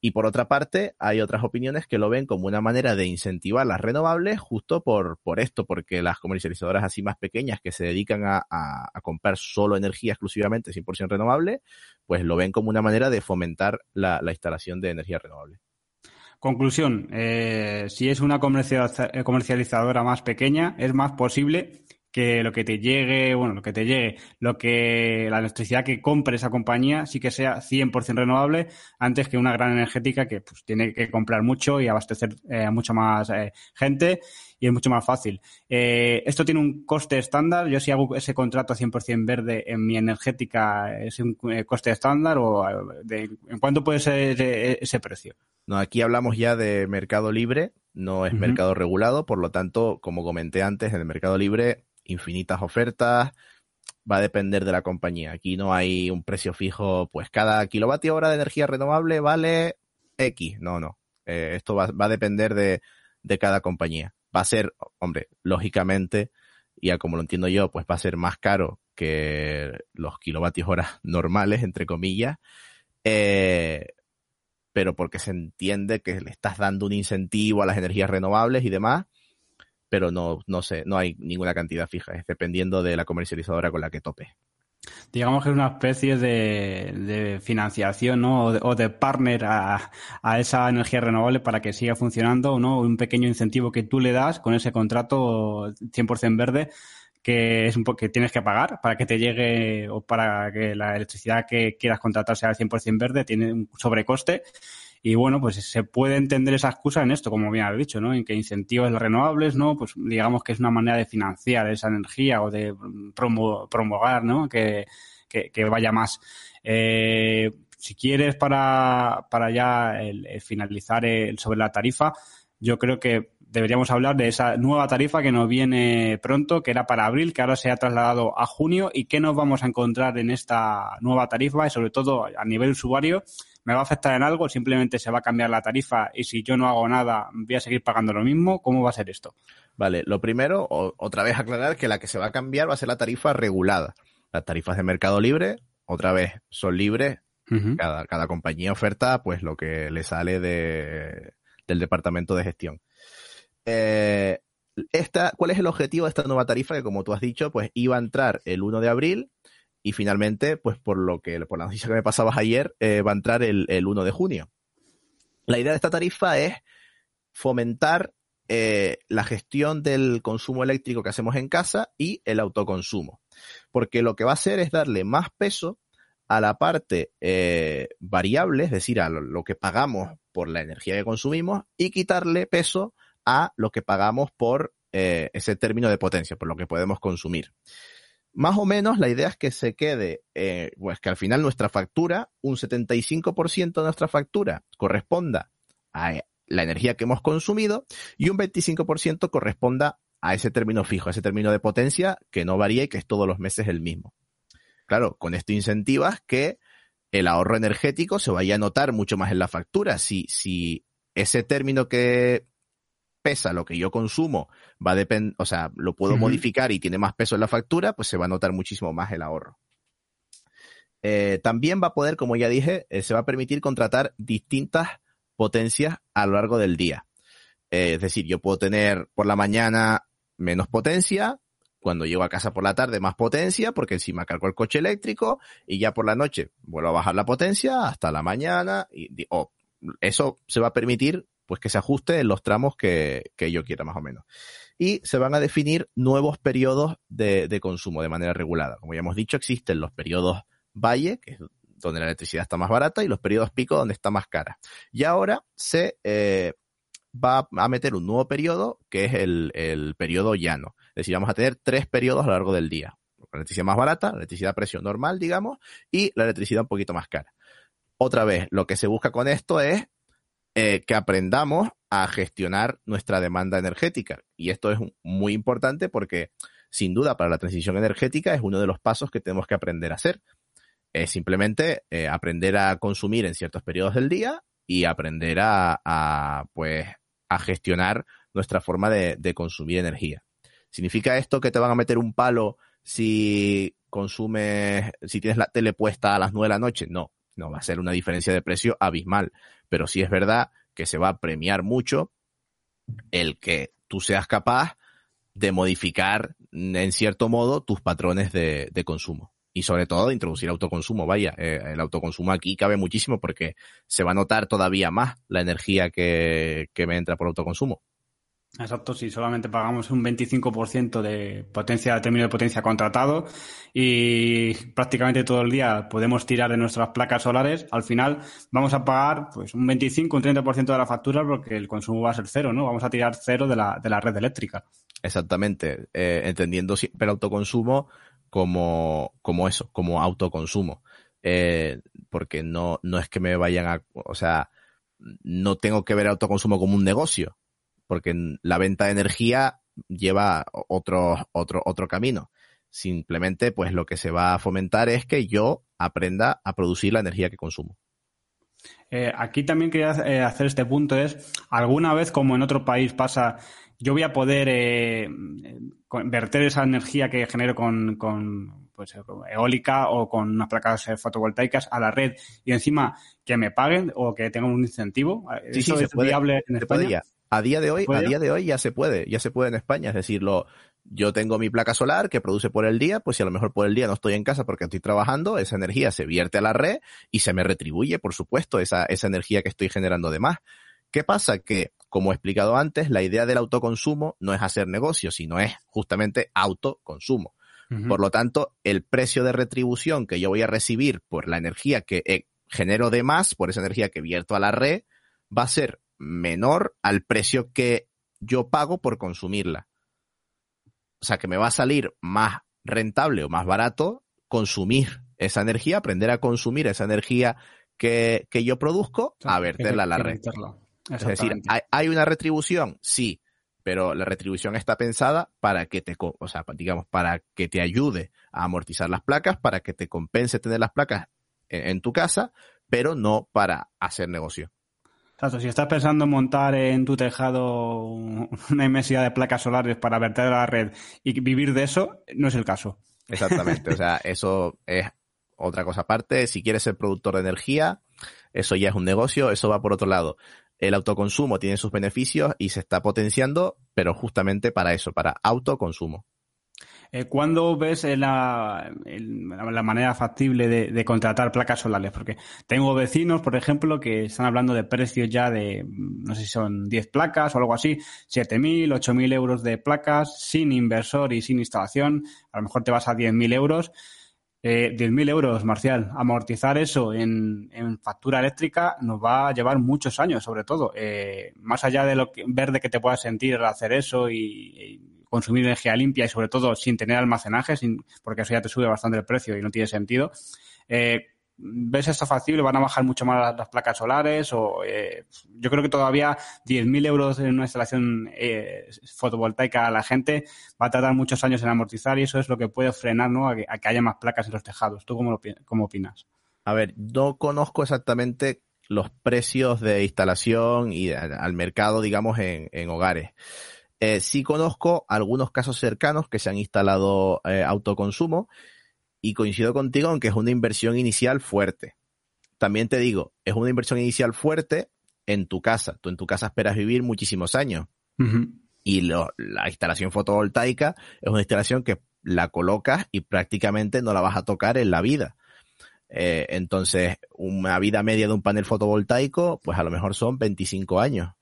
Y por otra parte, hay otras opiniones que lo ven como una manera de incentivar las renovables justo por, por esto, porque las comercializadoras así más pequeñas que se dedican a, a, comprar solo energía exclusivamente 100% renovable, pues lo ven como una manera de fomentar la, la instalación de energía renovable. Conclusión, eh, si es una comercializadora más pequeña, es más posible que lo que te llegue, bueno, lo que te llegue, lo que la electricidad que compre esa compañía sí que sea 100% renovable antes que una gran energética que pues tiene que comprar mucho y abastecer eh, a mucha más eh, gente y es mucho más fácil. Eh, esto tiene un coste estándar. Yo si hago ese contrato 100% verde en mi energética, ¿es un coste estándar o en cuánto puede ser ese, precio? No, aquí hablamos ya de mercado libre, no es mercado regulado, por lo tanto, como comenté antes, en el mercado libre infinitas ofertas, va a depender de la compañía. Aquí no hay un precio fijo, pues cada kilovatio hora de energía renovable vale X. No, no. Eh, esto va, a depender de, de, cada compañía. Va a ser, hombre, lógicamente, y a como lo entiendo yo, pues va a ser más caro que los kilovatios horas normales, entre comillas. Eh, pero porque se entiende que le estás dando un incentivo a las energías renovables y demás, pero no, no sé, no hay ninguna cantidad fija, es dependiendo de la comercializadora con la que tope. Digamos que es una especie de, financiación ¿no? o, de, partner a, esa energía renovable para que siga funcionando, ¿no? un pequeño incentivo que tú le das con ese contrato 100% verde que es un que tienes que pagar para que te llegue o para que la electricidad que quieras contratar sea al 100% verde, tiene un sobrecoste. Y bueno, pues se puede entender esa excusa en esto, como bien has dicho, ¿no? En que incentivos renovables, ¿no? Pues digamos que es una manera de financiar esa energía o de promo promover, ¿no? Que, que, vaya más. Eh, si quieres para, para ya finalizar el, sobre la tarifa, yo creo que deberíamos hablar de esa nueva tarifa que nos viene pronto, que era para abril, que ahora se ha trasladado a junio y qué nos vamos a encontrar en esta nueva tarifa y sobre todo a nivel usuario. ¿Me va a afectar en algo? ¿Simplemente se va a cambiar la tarifa y si yo no hago nada voy a seguir pagando lo mismo? ¿Cómo va a ser esto? Vale, lo primero, otra vez aclarar que la que se va a cambiar va a ser la tarifa regulada. Las tarifas de mercado libre, otra vez, son libres. cada, cada compañía oferta pues lo que le sale de, del departamento de gestión. Eh, esta, ¿Cuál es el objetivo de esta nueva tarifa? Que como tú has dicho, pues iba a entrar el 1 de abril y finalmente, pues por lo que, por la noticia que me pasabas ayer, eh, va a entrar el, 1 de junio. La idea de esta tarifa es fomentar eh, la gestión del consumo eléctrico que hacemos en casa y el autoconsumo. Porque lo que va a hacer es darle más peso a la parte variable, es decir, a lo, que pagamos por la energía que consumimos, y quitarle peso a lo que pagamos por eh, ese término de potencia, por lo que podemos consumir. Más o menos la idea es que se quede, eh, pues que al final nuestra factura, un 75% de nuestra factura corresponda a la energía que hemos consumido y un 25% corresponda a ese término fijo, a ese término de potencia que no varía y que es todos los meses el mismo. Claro, con esto incentivas que el ahorro energético se vaya a notar mucho más en la factura. Si, si ese término que pesa lo que yo consumo, va a depender, o sea, lo puedo modificar y tiene más peso en la factura, pues se va a notar muchísimo más el ahorro. Eh, también va a poder, como ya dije, eh, se va a permitir contratar distintas potencias a lo largo del día. Eh, es decir, yo puedo tener por la mañana menos potencia, cuando llego a casa por la tarde más potencia, porque encima cargo el coche eléctrico, y ya por la noche vuelvo a bajar la potencia hasta la mañana, y, eso se va a permitir pues que se ajuste en los tramos que, yo quiera más o menos. Y se van a definir nuevos periodos de, consumo de manera regulada. Como ya hemos dicho, existen los periodos valle, que es donde la electricidad está más barata, y los periodos pico, donde está más cara. Y ahora se eh, va a meter un nuevo periodo, que es el, el periodo llano. Es decir, vamos a tener tres periodos a lo largo del día. La electricidad más barata, la electricidad a precio normal, digamos, y la electricidad un poquito más cara. Otra vez, lo que se busca con esto es eh, que aprendamos a gestionar nuestra demanda energética. Y esto es muy importante porque, sin duda, para la transición energética es uno de los pasos que tenemos que aprender a hacer. Es simplemente eh, aprender a consumir en ciertos periodos del día y aprender a, pues, a gestionar nuestra forma de, de consumir energía. ¿Significa esto que te van a meter un palo si consumes, si tienes la tele puesta a las nueve de la noche? No, no va a ser una diferencia de precio abismal, pero sí es verdad que se va a premiar mucho el que tú seas capaz de modificar en cierto modo tus patrones de, consumo y sobre todo de introducir autoconsumo. Vaya, eh, el autoconsumo aquí cabe muchísimo porque se va a notar todavía más la energía que, que me entra por autoconsumo. Exacto, si solamente pagamos un 25% de potencia, de término de potencia contratado y prácticamente todo el día podemos tirar de nuestras placas solares, al final vamos a pagar pues un 25, un 30% de la factura porque el consumo va a ser cero, ¿no? Vamos a tirar cero de la, de la red eléctrica. Exactamente, eh, entendiendo siempre el autoconsumo como, como eso, como autoconsumo. Eh, porque no, no es que me vayan a, o sea, no tengo que ver autoconsumo como un negocio porque la venta de energía lleva otro, otro, otro camino. Simplemente, pues lo que se va a fomentar es que yo aprenda a producir la energía que consumo. Eh, aquí también quería eh, hacer este punto, es, alguna vez como en otro país pasa, yo voy a poder eh, verter esa energía que genero con, con pues, eólica o con unas placas fotovoltaicas a la red y encima que me paguen o que tengan un incentivo. ¿Eso es viable en España? A día de hoy, a día de hoy ya se puede, ya se puede en España, es decir, yo tengo mi placa solar que produce por el día, pues si a lo mejor por el día no estoy en casa porque estoy trabajando, esa energía se vierte a la red y se me retribuye, por supuesto, esa, esa energía que estoy generando de más. ¿Qué pasa? Que como he explicado antes, la idea del autoconsumo no es hacer negocio, sino es justamente autoconsumo. Por lo tanto, el precio de retribución que yo voy a recibir por la energía que eh, genero de más, por esa energía que vierto a la red, va a ser menor al precio que yo pago por consumirla. O sea, que me va a salir más rentable o más barato consumir esa energía, aprender a consumir esa energía que, yo produzco, a verterla a la red. Es decir, ¿hay, una retribución? Sí, pero la retribución está pensada para que te, o sea, digamos, para que te ayude a amortizar las placas, para que te compense tener las placas en, tu casa, pero no para hacer negocio. Exacto, si estás pensando en montar en tu tejado una inmensidad de placas solares para verter a la red y vivir de eso, no es el caso. Exactamente, o sea, eso es otra cosa aparte. Si quieres ser productor de energía, eso ya es un negocio, eso va por otro lado el autoconsumo tiene sus beneficios y se está potenciando, pero justamente para eso, para autoconsumo. Eh, ¿Cuándo ves la, la, manera factible de, contratar placas solares? Porque tengo vecinos, por ejemplo, que están hablando de precios ya de, no sé si son 10 placas o algo así, 7.000, 8.000 euros de placas, sin inversor y sin instalación. A lo mejor te vas a 10.000 euros. Eh, 10.000 euros, Marcial. Amortizar eso en, factura eléctrica nos va a llevar muchos años, sobre todo. Eh, más allá de lo verde que te puedas sentir hacer eso y, consumir energía limpia y sobre todo sin tener almacenaje, sin, porque eso ya te sube bastante el precio y no tiene sentido. Eh, ¿Ves esto factible? ¿Van a bajar mucho más las, placas solares? O eh, Yo creo que todavía 10.000 euros en una instalación eh, fotovoltaica a la gente va a tardar muchos años en amortizar y eso es lo que puede frenar ¿no? a, que, haya más placas en los tejados. ¿Tú cómo, cómo opinas? A ver, no conozco exactamente los precios de instalación y al mercado, digamos, en, hogares. Eh, sí conozco algunos casos cercanos que se han instalado autoconsumo y coincido contigo aunque es una inversión inicial fuerte. También te digo, es una inversión inicial fuerte en tu casa. Tú en tu casa esperas vivir muchísimos años. Y la instalación fotovoltaica es una instalación que la colocas y prácticamente no la vas a tocar en la vida. Eh, entonces, una vida media de un panel fotovoltaico, pues a lo mejor son 25 años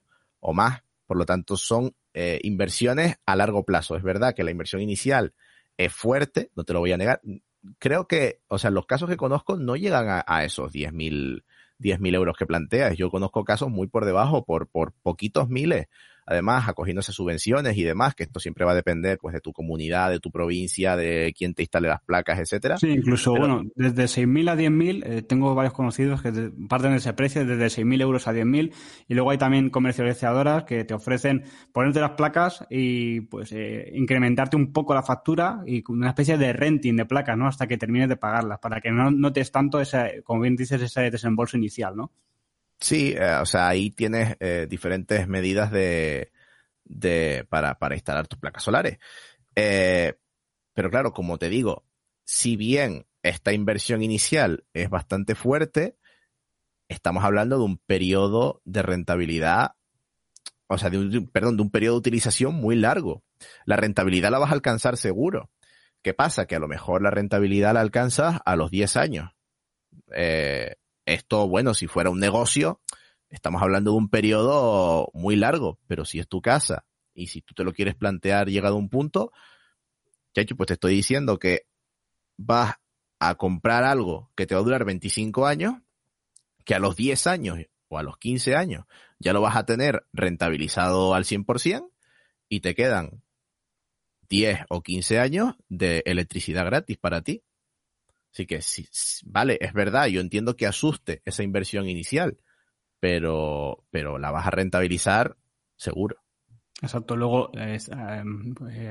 o más. Por lo tanto, son eh, inversiones a largo plazo. Es verdad que la inversión inicial es fuerte, no te lo voy a negar creo que, o sea, los casos que conozco no llegan a, esos 10.000 10.000 euros que planteas. Yo conozco casos muy por debajo, por, por poquitos miles además acogiéndose subvenciones y demás, que esto siempre va a depender pues de tu comunidad, de tu provincia, de quién te instale las placas, etcétera. Sí, incluso, bueno, desde 6.000 a 10.000, eh, tengo varios conocidos que parten de ese precio, desde 6.000 euros a 10.000, y luego hay también comercializadoras que te ofrecen ponerte las placas y pues eh, incrementarte un poco la factura y una especie de renting de placas, ¿no? Hasta que termines de pagarlas, para que no notes tanto ese, como bien dices, ese desembolso inicial, ¿no? Sí, eh, o sea, ahí tienes eh, diferentes medidas de, de para, para, instalar tus placas solares. Eh, pero claro, como te digo, si bien esta inversión inicial es bastante fuerte, estamos hablando de un periodo de rentabilidad, o sea, de un, perdón, de un periodo de utilización muy largo. La rentabilidad la vas a alcanzar seguro. ¿Qué pasa? Que a lo mejor la rentabilidad la alcanzas a los 10 años. Eh, esto, bueno, si fuera un negocio, estamos hablando de un periodo muy largo, pero si es tu casa y si tú te lo quieres plantear llegado a un punto, chacho, pues te estoy diciendo que vas a comprar algo que te va a durar 25 años, que a los 10 años o a los 15 años ya lo vas a tener rentabilizado al 100% y te quedan 10 o 15 años de electricidad gratis para ti. Así que sí, vale, es verdad, yo entiendo que asuste esa inversión inicial, pero, pero la vas a rentabilizar seguro. Exacto, luego eh,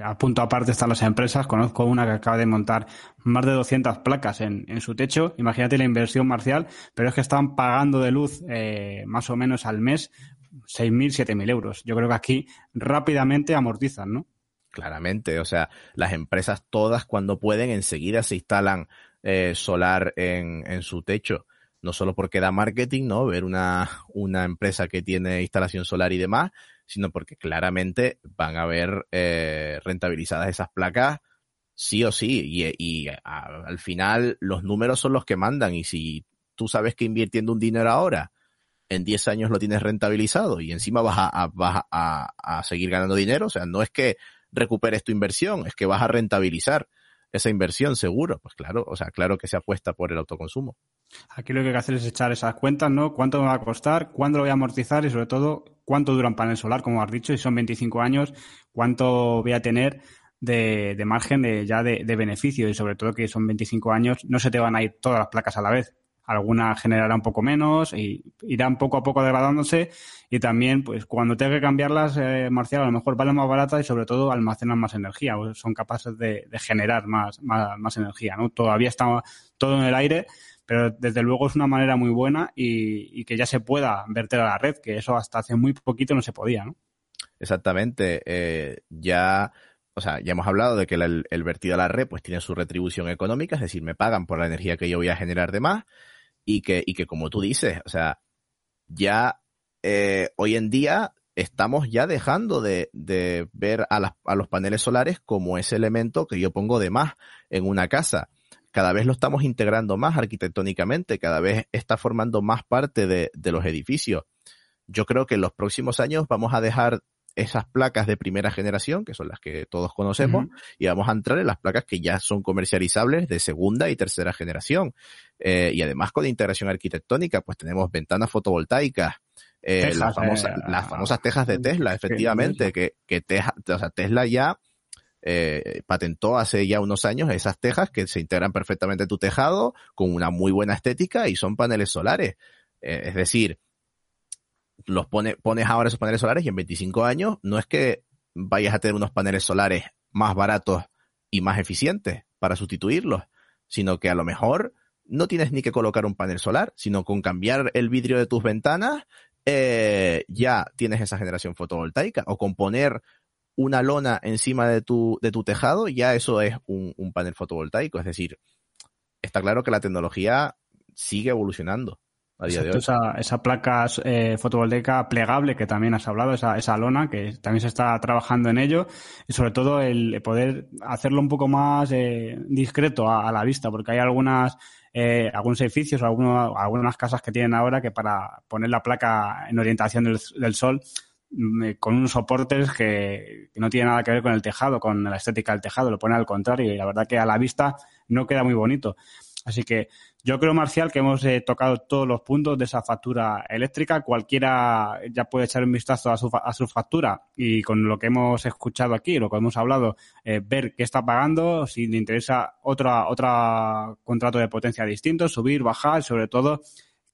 a punto aparte están las empresas, conozco una que acaba de montar más de 200 placas en, en su techo, imagínate la inversión marcial, pero es que están pagando de luz eh, más o menos al mes 6.000, 7.000 euros. Yo creo que aquí rápidamente amortizan, ¿no? Claramente, o sea, las empresas todas cuando pueden enseguida se instalan eh, solar en, en su techo. No solo porque da marketing, ¿no? Ver una, una empresa que tiene instalación solar y demás, sino porque claramente van a ver eh, rentabilizadas esas placas sí o sí. Y, y al final los números son los que mandan. Y si tú sabes que invirtiendo un dinero ahora en 10 años lo tienes rentabilizado y encima vas a, vas a, a seguir ganando dinero. O sea, no es que recuperes tu inversión, es que vas a rentabilizar esa inversión seguro. Pues claro, o sea, claro que se apuesta por el autoconsumo. Aquí lo que hay que hacer es echar esas cuentas, ¿no? ¿Cuánto me va a costar? ¿Cuándo lo voy a amortizar? Y sobre todo, ¿cuánto dura un panel solar? Como has dicho, si son 25 años, ¿cuánto voy a tener de, de margen de, ya de, de, beneficio? Y sobre todo que son 25 años, no se te van a ir todas las placas a la vez alguna generará un poco menos y irán poco a poco degradándose. Y también pues cuando tenga que cambiarlas eh, Marcial a lo mejor valen más baratas y sobre todo almacenan más energía o son capaces de, generar más, más, más, energía no todavía está todo en el aire pero desde luego es una manera muy buena y, y, que ya se pueda verter a la red que eso hasta hace muy poquito no se podía no exactamente. Eh, ya o sea, ya hemos hablado de que el, el, vertido a la red pues tiene su retribución económica, es decir, me pagan por la energía que yo voy a generar de más, y que, y que como tú dices, o sea, ya eh, hoy en día estamos ya dejando de, de ver a, las, a, los paneles solares como ese elemento que yo pongo de más en una casa. Cada vez lo estamos integrando más arquitectónicamente, cada vez está formando más parte de, de los edificios. Yo creo que en los próximos años vamos a dejar esas placas de primera generación, que son las que todos conocemos, uh -huh. y vamos a entrar en las placas que ya son comercializables de segunda y tercera generación. Eh, y además con integración arquitectónica, pues tenemos ventanas fotovoltaicas, eh, Texas, las, famosas, eh, las famosas tejas de Tesla, efectivamente, que, que Teja, o sea, Tesla ya eh, patentó hace ya unos años esas tejas que se integran perfectamente en tu tejado, con una muy buena estética y son paneles solares. Eh, es decir, los pone, pones ahora esos paneles solares y en 25 años no es que vayas a tener unos paneles solares más baratos y más eficientes para sustituirlos, sino que a lo mejor no tienes ni que colocar un panel solar, sino con cambiar el vidrio de tus ventanas eh, ya tienes esa generación fotovoltaica o con poner una lona encima de tu, de tu tejado, ya eso es un, un panel fotovoltaico. Es decir, está claro que la tecnología sigue evolucionando a día Exacto, de hoy. Esa, esa placa eh, fotovoltaica plegable que también has hablado, esa, esa lona, que también se está trabajando en ello, y sobre todo el poder hacerlo un poco más eh, discreto a, a, la vista, porque hay algunas, eh, algunos edificios, algunos, algunas casas que tienen ahora que para poner la placa en orientación del, del sol, mm, con unos soportes que, que no tienen nada que ver con el tejado, con la estética del tejado, lo pone al contrario, y la verdad que a la vista no queda muy bonito. Así que yo creo, Marcial, que hemos eh, tocado todos los puntos de esa factura eléctrica. Cualquiera ya puede echar un vistazo a su, a su factura y con lo que hemos escuchado aquí, lo que hemos hablado, eh, ver qué está pagando, si le interesa otro otra contrato de potencia distinto, subir, bajar, sobre todo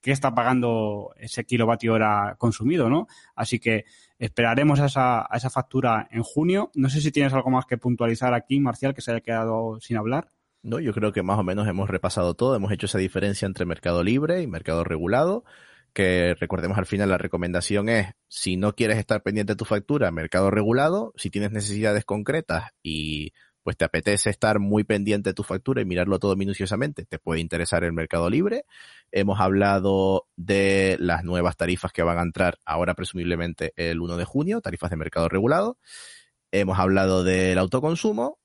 qué está pagando ese kilovatio hora consumido, ¿no? Así que esperaremos esa, a esa factura en junio. No sé si tienes algo más que puntualizar aquí, Marcial, que se haya quedado sin hablar. ¿No? Yo creo que más o menos hemos repasado todo, hemos hecho esa diferencia entre mercado libre y mercado regulado, que recordemos al final la recomendación es, si no quieres estar pendiente de tu factura, mercado regulado, si tienes necesidades concretas y pues te apetece estar muy pendiente de tu factura y mirarlo todo minuciosamente, te puede interesar el mercado libre. Hemos hablado de las nuevas tarifas que van a entrar ahora presumiblemente el 1 de junio, tarifas de mercado regulado. Hemos hablado del autoconsumo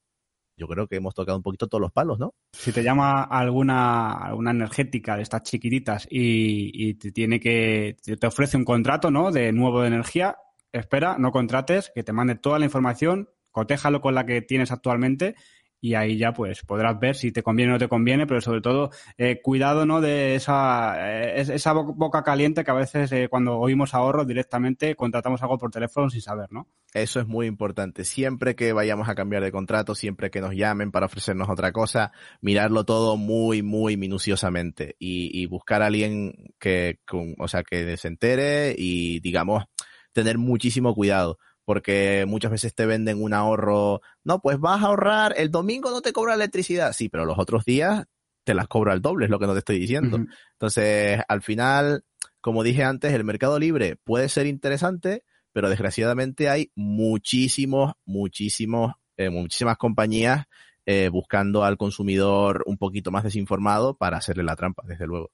yo creo que hemos tocado un poquito todos los palos, ¿no? Si te llama alguna, alguna energética de estas chiquititas y, y te tiene que, te ofrece un contrato, ¿no? De nuevo de energía, espera, no contrates, que te mande toda la información, cotéjalo con la que tienes actualmente y ahí ya pues podrás ver si te conviene o no te conviene, pero sobre todo eh, cuidado no de esa, eh, esa boca caliente que a veces eh, cuando oímos ahorro directamente contratamos algo por teléfono sin saber, ¿no? Eso es muy importante. Siempre que vayamos a cambiar de contrato, siempre que nos llamen para ofrecernos otra cosa, mirarlo todo muy, muy minuciosamente y, buscar a alguien que, o sea, que se entere y digamos, tener muchísimo cuidado porque muchas veces te venden un ahorro, no, pues vas a ahorrar, el domingo no te cobra electricidad, sí, pero los otros días te las cobra el doble, es lo que no te estoy diciendo. Uh -huh. Entonces, al final, como dije antes, el mercado libre puede ser interesante, pero desgraciadamente hay muchísimos, muchísimos, eh, muchísimas compañías eh, buscando al consumidor un poquito más desinformado para hacerle la trampa, desde luego.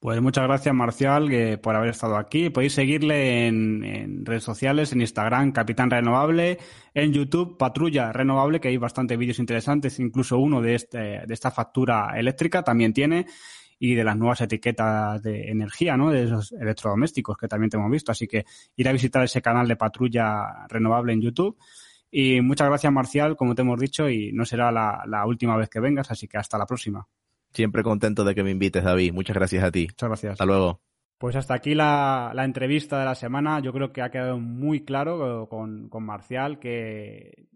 Pues muchas gracias, Marcial, por haber estado aquí. Podéis seguirle en, redes sociales, en Instagram, Capitán Renovable, en YouTube, Patrulla Renovable, que hay bastante vídeos interesantes, incluso uno de, este, de esta factura eléctrica también tiene. y de las nuevas etiquetas de energía, ¿no? De esos electrodomésticos que también te hemos visto. Así que ir a visitar ese canal de patrulla renovable en YouTube. Y muchas gracias, Marcial, como te hemos dicho, y no será la última vez que vengas, así que hasta la próxima. Siempre contento de que me invites, David. Muchas gracias a ti. Muchas gracias. Hasta luego. Pues hasta aquí la, la, entrevista de la semana. Yo creo que ha quedado muy claro con, con Marcial que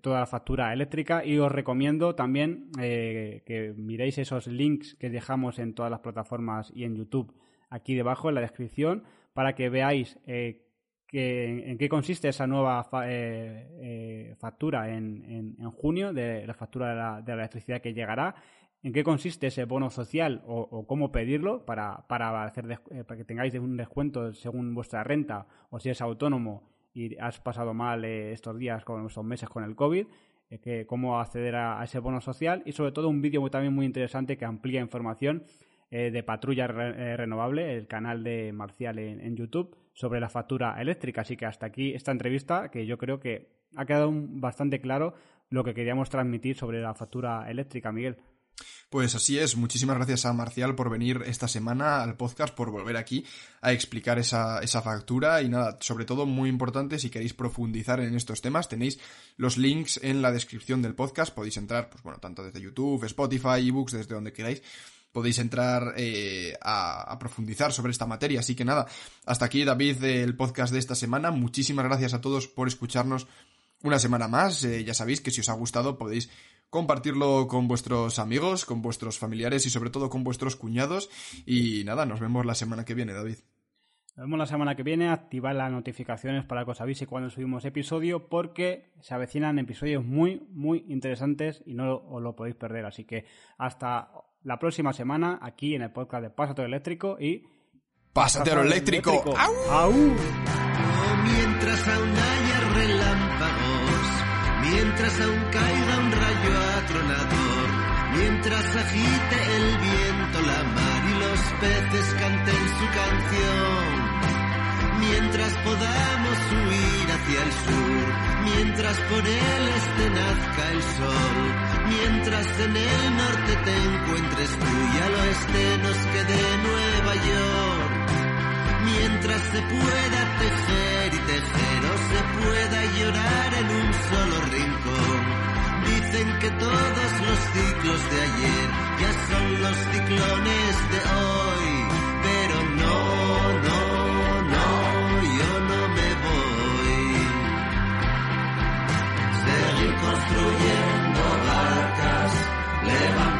toda la factura eléctrica y os recomiendo también eh, que miréis esos links que dejamos en todas las plataformas y en YouTube aquí debajo en la descripción para que veáis eh, que, en qué consiste esa nueva fa eh, eh factura en, en, en, junio de la factura de la, de la electricidad que llegará en qué consiste ese bono social o, cómo pedirlo para, para, hacer eh, para que tengáis un descuento según vuestra renta o si es autónomo y has pasado mal eh, estos días, con estos meses con el COVID, eh, que cómo acceder a, ese bono social y sobre todo un vídeo también muy interesante que amplía información eh, de Patrulla Re Renovable, el canal de Marcial en, YouTube, sobre la factura eléctrica. Así que hasta aquí esta entrevista que yo creo que ha quedado bastante claro lo que queríamos transmitir sobre la factura eléctrica, Miguel. Pues así es, muchísimas gracias a Marcial por venir esta semana al podcast, por volver aquí a explicar esa, esa factura y nada, sobre todo muy importante, si queréis profundizar en estos temas, tenéis los links en la descripción del podcast, podéis entrar, pues bueno, tanto desde YouTube, Spotify, ebooks, desde donde queráis, podéis entrar eh, a, a, profundizar sobre esta materia. Así que nada, hasta aquí David del podcast de esta semana. Muchísimas gracias a todos por escucharnos una semana más. Eh, ya sabéis que si os ha gustado podéis compartirlo con vuestros amigos, con vuestros familiares y sobre todo con vuestros cuñados. Y nada, nos vemos la semana que viene, David. Nos vemos la semana que viene. Activad las notificaciones para que os avise cuando subimos episodio porque se avecinan episodios muy, muy interesantes y no os lo podéis perder. Así que hasta la próxima semana aquí en el podcast de Pásate Eléctrico y... ¡Pásate lo eléctrico! eléctrico. ¡Au! ¡Au! Mientras aún haya relámpagos, mientras aún caiga un rayo mientras agite el viento la mar y los peces canten su canción, mientras podamos huir hacia el sur, mientras por el este nazca el sol, mientras en el norte te encuentres tú y al oeste nos quede Nueva York. Mientras se pueda tejer y tejer o se pueda llorar en un solo rincón. Dicen que todos los ciclos de ayer ya son los ciclones de hoy, pero no, no, no, yo no me voy. Seguir construyendo barcas, levantando